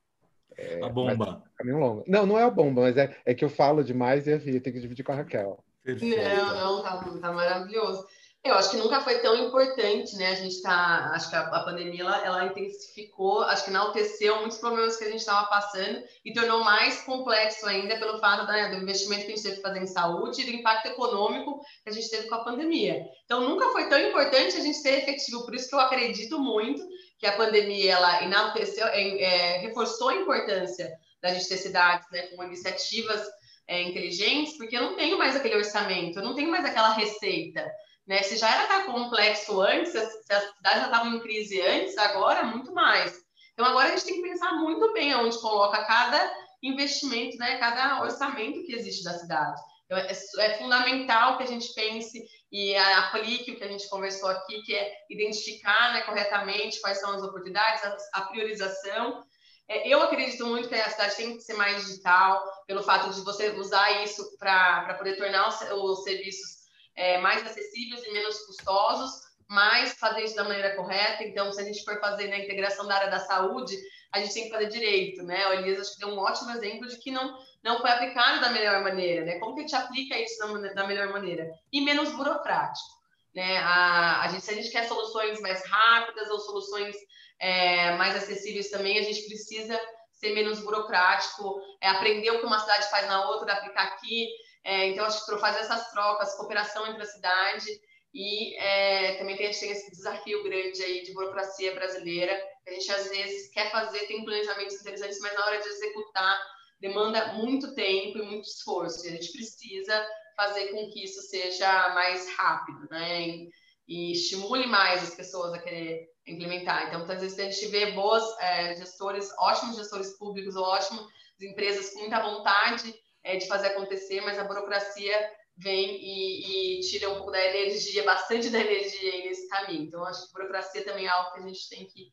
É, a bomba. É caminho longo. Não, não é a bomba, mas é, é que eu falo demais e eu tenho que dividir com a Raquel. Perfeito. Não, não, tá, tá maravilhoso. Eu acho que nunca foi tão importante, né? A gente tá, acho que a, a pandemia ela, ela, intensificou, acho que enalteceu muitos problemas que a gente estava passando e tornou mais complexo ainda pelo fato né, do investimento que a gente teve que fazer em saúde e do impacto econômico que a gente teve com a pandemia. Então nunca foi tão importante a gente ser efetivo, por isso que eu acredito muito que a pandemia ela enalteceu, é, é, reforçou a importância da gente ter cidades né, com iniciativas é, inteligentes, porque eu não tenho mais aquele orçamento, eu não tenho mais aquela receita. Né? Se já era complexo antes, se as, cidades já estavam em crise antes, agora muito mais. Então agora a gente tem que pensar muito bem onde coloca cada investimento, né? cada orçamento que existe da cidade. Então, é, é, fundamental que a gente pense e aplique o que a gente conversou aqui, que é identificar né, corretamente quais são as oportunidades, a, a priorização. É, eu acredito muito que a cidade tem que ser mais digital, pelo fato de você usar isso para poder tornar os, os serviços é, mais acessíveis e menos custosos, mas fazer isso da maneira correta. Então, se a gente for fazer na integração da área da saúde, a gente tem que fazer direito, né? O Elias acho que deu um ótimo exemplo de que não, não foi aplicado da melhor maneira, né? Como que a gente aplica isso da, da melhor maneira? E menos burocrático, né? A, a gente, se a gente quer soluções mais rápidas ou soluções é, mais acessíveis também, a gente precisa ser menos burocrático, é, aprender o que uma cidade faz na outra, aplicar aqui. É, então, acho que fazer essas trocas, cooperação entre a cidade e é, também tem, tem esse desafio grande aí de burocracia brasileira, a gente às vezes quer fazer, tem planejamentos interessantes, mas na hora de executar demanda muito tempo e muito esforço. E a gente precisa fazer com que isso seja mais rápido, né? E, e estimule mais as pessoas a querer implementar. Então, muitas vezes a gente vê boas é, gestores, ótimos gestores públicos ótimas empresas com muita vontade é, de fazer acontecer, mas a burocracia vem e, e, tira um pouco da energia, bastante da energia aí nesse caminho. Então, acho que burocracia também é algo que a gente tem que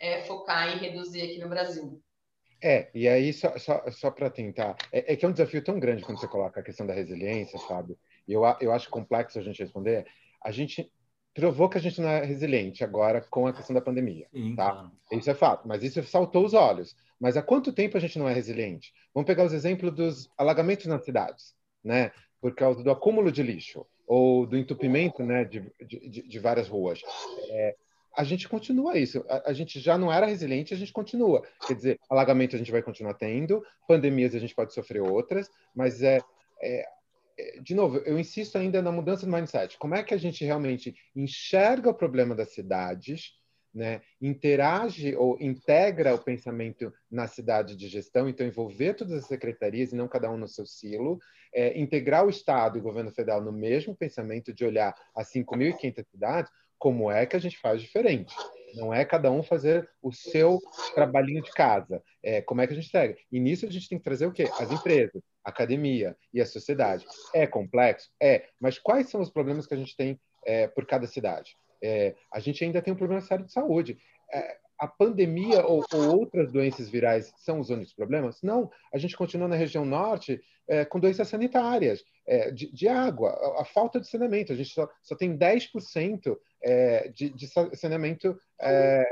é, focar em reduzir aqui no Brasil. É, e aí, só, só, só para tentar. É, é, que é um desafio tão grande quando você coloca a questão da resiliência, sabe? E eu, eu acho complexo a gente responder. A gente provou que a gente não é resiliente agora com a questão da pandemia, Sim, tá? Claro. Isso é fato, mas isso saltou os olhos. Mas há quanto tempo a gente não é resiliente? Vamos pegar os exemplos dos alagamentos nas cidades, né? Por causa do acúmulo de lixo ou do entupimento, né, de, de, de várias ruas. É, a gente continua isso. A, a, gente já não era resiliente, a gente continua. Quer dizer, alagamento a gente vai continuar tendo, pandemias a gente pode sofrer outras, mas é, é, é de novo, eu insisto ainda na mudança do mindset. Como é que a gente realmente enxerga o problema das cidades né, interage ou integra o pensamento na cidade de gestão, então envolver todas as secretarias e não cada um no seu silo, é, integrar o Estado e o governo federal no mesmo pensamento de olhar as 5.500 cidades, como é que a gente faz diferente? Não é cada um fazer o seu trabalhinho de casa. É, como é que a gente integra? E nisso a gente tem que trazer o quê? As empresas, a academia e a sociedade. É complexo? É. Mas quais são os problemas que a gente tem é, por cada cidade? É, a gente ainda tem um problema sério de saúde. É, a pandemia ou, ou, outras doenças virais são os únicos problemas? Não. A gente continua na região norte é, com doenças sanitárias, é, de, de, água, a, a, falta de saneamento. A gente só, só tem 10% é, de, de saneamento, é,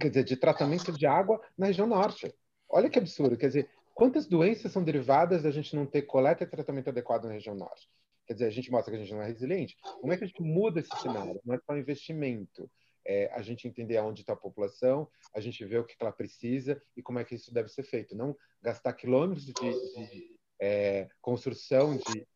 quer dizer, de tratamento de água na região norte. Olha que absurdo. Quer dizer, quantas doenças são derivadas da gente não ter coleta e tratamento adequado na região norte? Quer dizer, a gente mostra que a gente não é resiliente. Como é que a gente muda esse cenário? Não é só investimento. É a gente entender aonde está a população, a gente ver o que ela precisa e como é que isso deve ser feito. Não gastar quilômetros de, de é, construção de,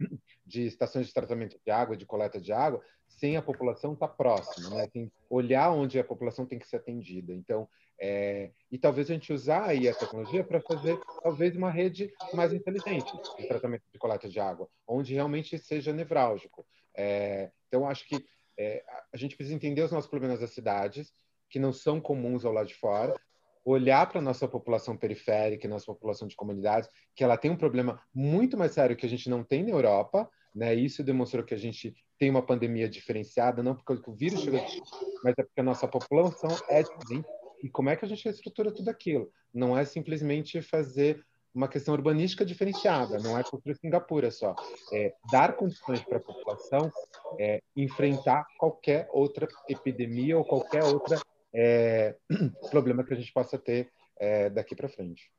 de estações de tratamento de água, de coleta de água, sem a população estar tá próxima, né? Assim, olhar onde a população tem que ser atendida. Então, é, e talvez a gente usar aí a tecnologia para fazer talvez uma rede mais inteligente de tratamento de coleta de água, onde realmente seja nevrálgico. É, então, acho que é, a gente precisa entender os nossos problemas das cidades, que não são comuns ao lado de fora, olhar para a nossa população periférica, nossa população de comunidades, que ela tem um problema muito mais sério que a gente não tem na Europa, né? Isso demonstrou que a gente tem uma pandemia diferenciada, não porque o vírus chegou, mas é porque a nossa população é diferente e como é que a gente reestrutura tudo aquilo? Não é simplesmente fazer uma questão urbanística diferenciada, não é construir Singapura só. É dar condições para a população é, enfrentar qualquer outra epidemia ou qualquer outro é, problema que a gente possa ter é, daqui para frente.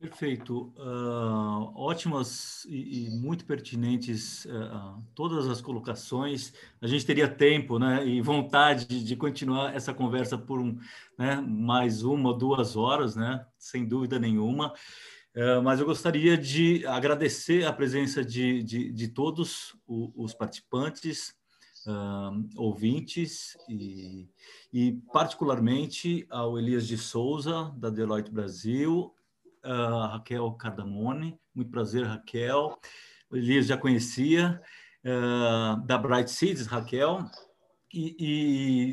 Perfeito. Uh, ótimas e, e, muito pertinentes uh, todas as colocações. A gente teria tempo né, e vontade de, continuar essa conversa por um, né, mais uma, duas horas, né, sem dúvida nenhuma. Uh, mas eu gostaria de agradecer a presença de, de, de todos os participantes, ouvintes e, e, particularmente ao Elias de Souza, da Deloitte Brasil, uh, Raquel Cardamone. Muito prazer, Raquel. O Elias já conhecia, uh, da Bright Seeds, Raquel. E,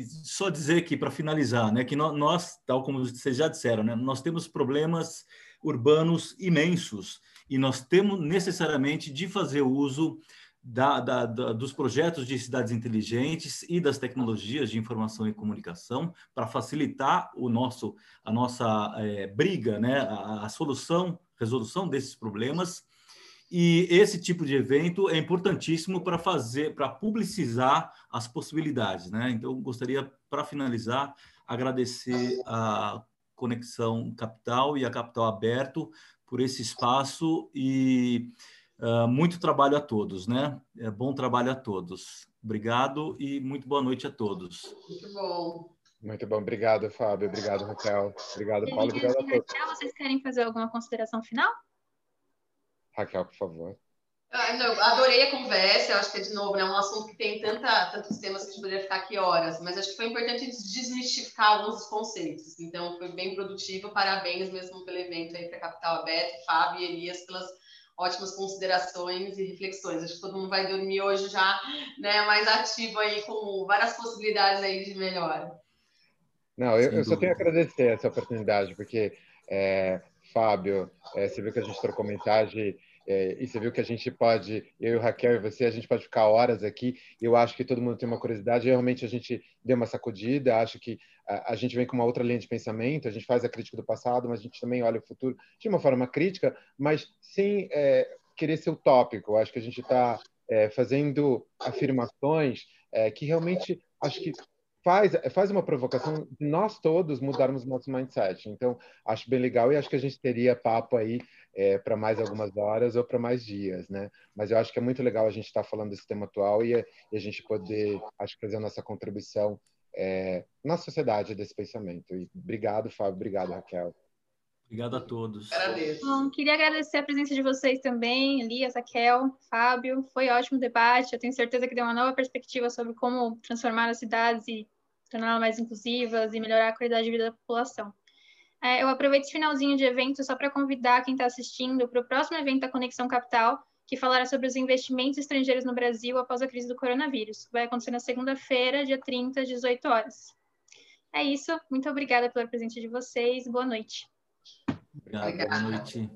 e, só dizer aqui, para finalizar, né, que nós, tal como vocês já disseram, né, nós temos problemas urbanos imensos e nós temos necessariamente de fazer uso da, da, da, dos projetos de cidades inteligentes e das tecnologias de informação e comunicação para facilitar o nosso, a nossa é, briga, né, a, a, solução, resolução desses problemas. E esse tipo de evento é importantíssimo para fazer, para publicizar as possibilidades, né? Então, gostaria, para finalizar, agradecer a Conexão Capital e a Capital Aberto por esse espaço e Uh, muito trabalho a todos, né? É bom trabalho a todos. Obrigado e muito boa noite a todos. Muito bom. Muito bom, obrigado, Fábio. Obrigado, Raquel. Obrigado, Paulo. Obrigado a todos. Raquel, vocês querem fazer alguma consideração final? Raquel, por favor. Ah, não, adorei a conversa, eu acho que é de novo, né, um assunto que tem tanta, tantos temas que a gente poderia ficar aqui horas, mas acho que foi importante desmistificar alguns dos conceitos. Então, foi bem produtivo, parabéns mesmo pelo evento aí para Capital Aberto, Fábio e Elias pelas ótimas considerações e reflexões. Acho que todo mundo vai dormir hoje já né, mais ativo aí, com várias possibilidades aí de melhora. Não, eu, eu só tenho a agradecer essa oportunidade, porque, é, Fábio, é, você viu que a gente trocou mensagem é, e você viu que a gente pode, eu e o Raquel e você, a gente pode ficar horas aqui. Eu acho que todo mundo tem uma curiosidade. Realmente a gente deu uma sacudida. Acho que a, gente vem com uma outra linha de pensamento. A gente faz a crítica do passado, mas a gente também olha o futuro de uma forma crítica, mas sem é, querer ser utópico. Acho que a gente está é, fazendo afirmações é, que realmente acho que faz, faz uma provocação de nós todos mudarmos nosso mindset. Então, acho bem legal e acho que a gente teria papo aí é, para mais algumas horas ou para mais dias, né? Mas eu acho que é muito legal a gente estar tá falando desse tema atual e, e, a gente poder, acho fazer a nossa contribuição é, na sociedade desse pensamento. E obrigado, Fábio. Obrigado, Raquel. Obrigado a todos. Agradeço. Bom, queria agradecer a presença de vocês também, Elias, Raquel, Fábio. Foi um ótimo debate. Eu tenho certeza que deu uma nova perspectiva sobre como transformar as cidades e torná-las mais inclusivas e melhorar a qualidade de vida da população. É, eu aproveito esse finalzinho de evento só para convidar quem está assistindo para o próximo evento da Conexão Capital, que falará sobre os investimentos estrangeiros no Brasil após a crise do coronavírus. Vai acontecer na segunda-feira, dia 30, às 18 horas. É isso. Muito obrigada pela presença de vocês. Boa noite. Obrigado. Boa noite.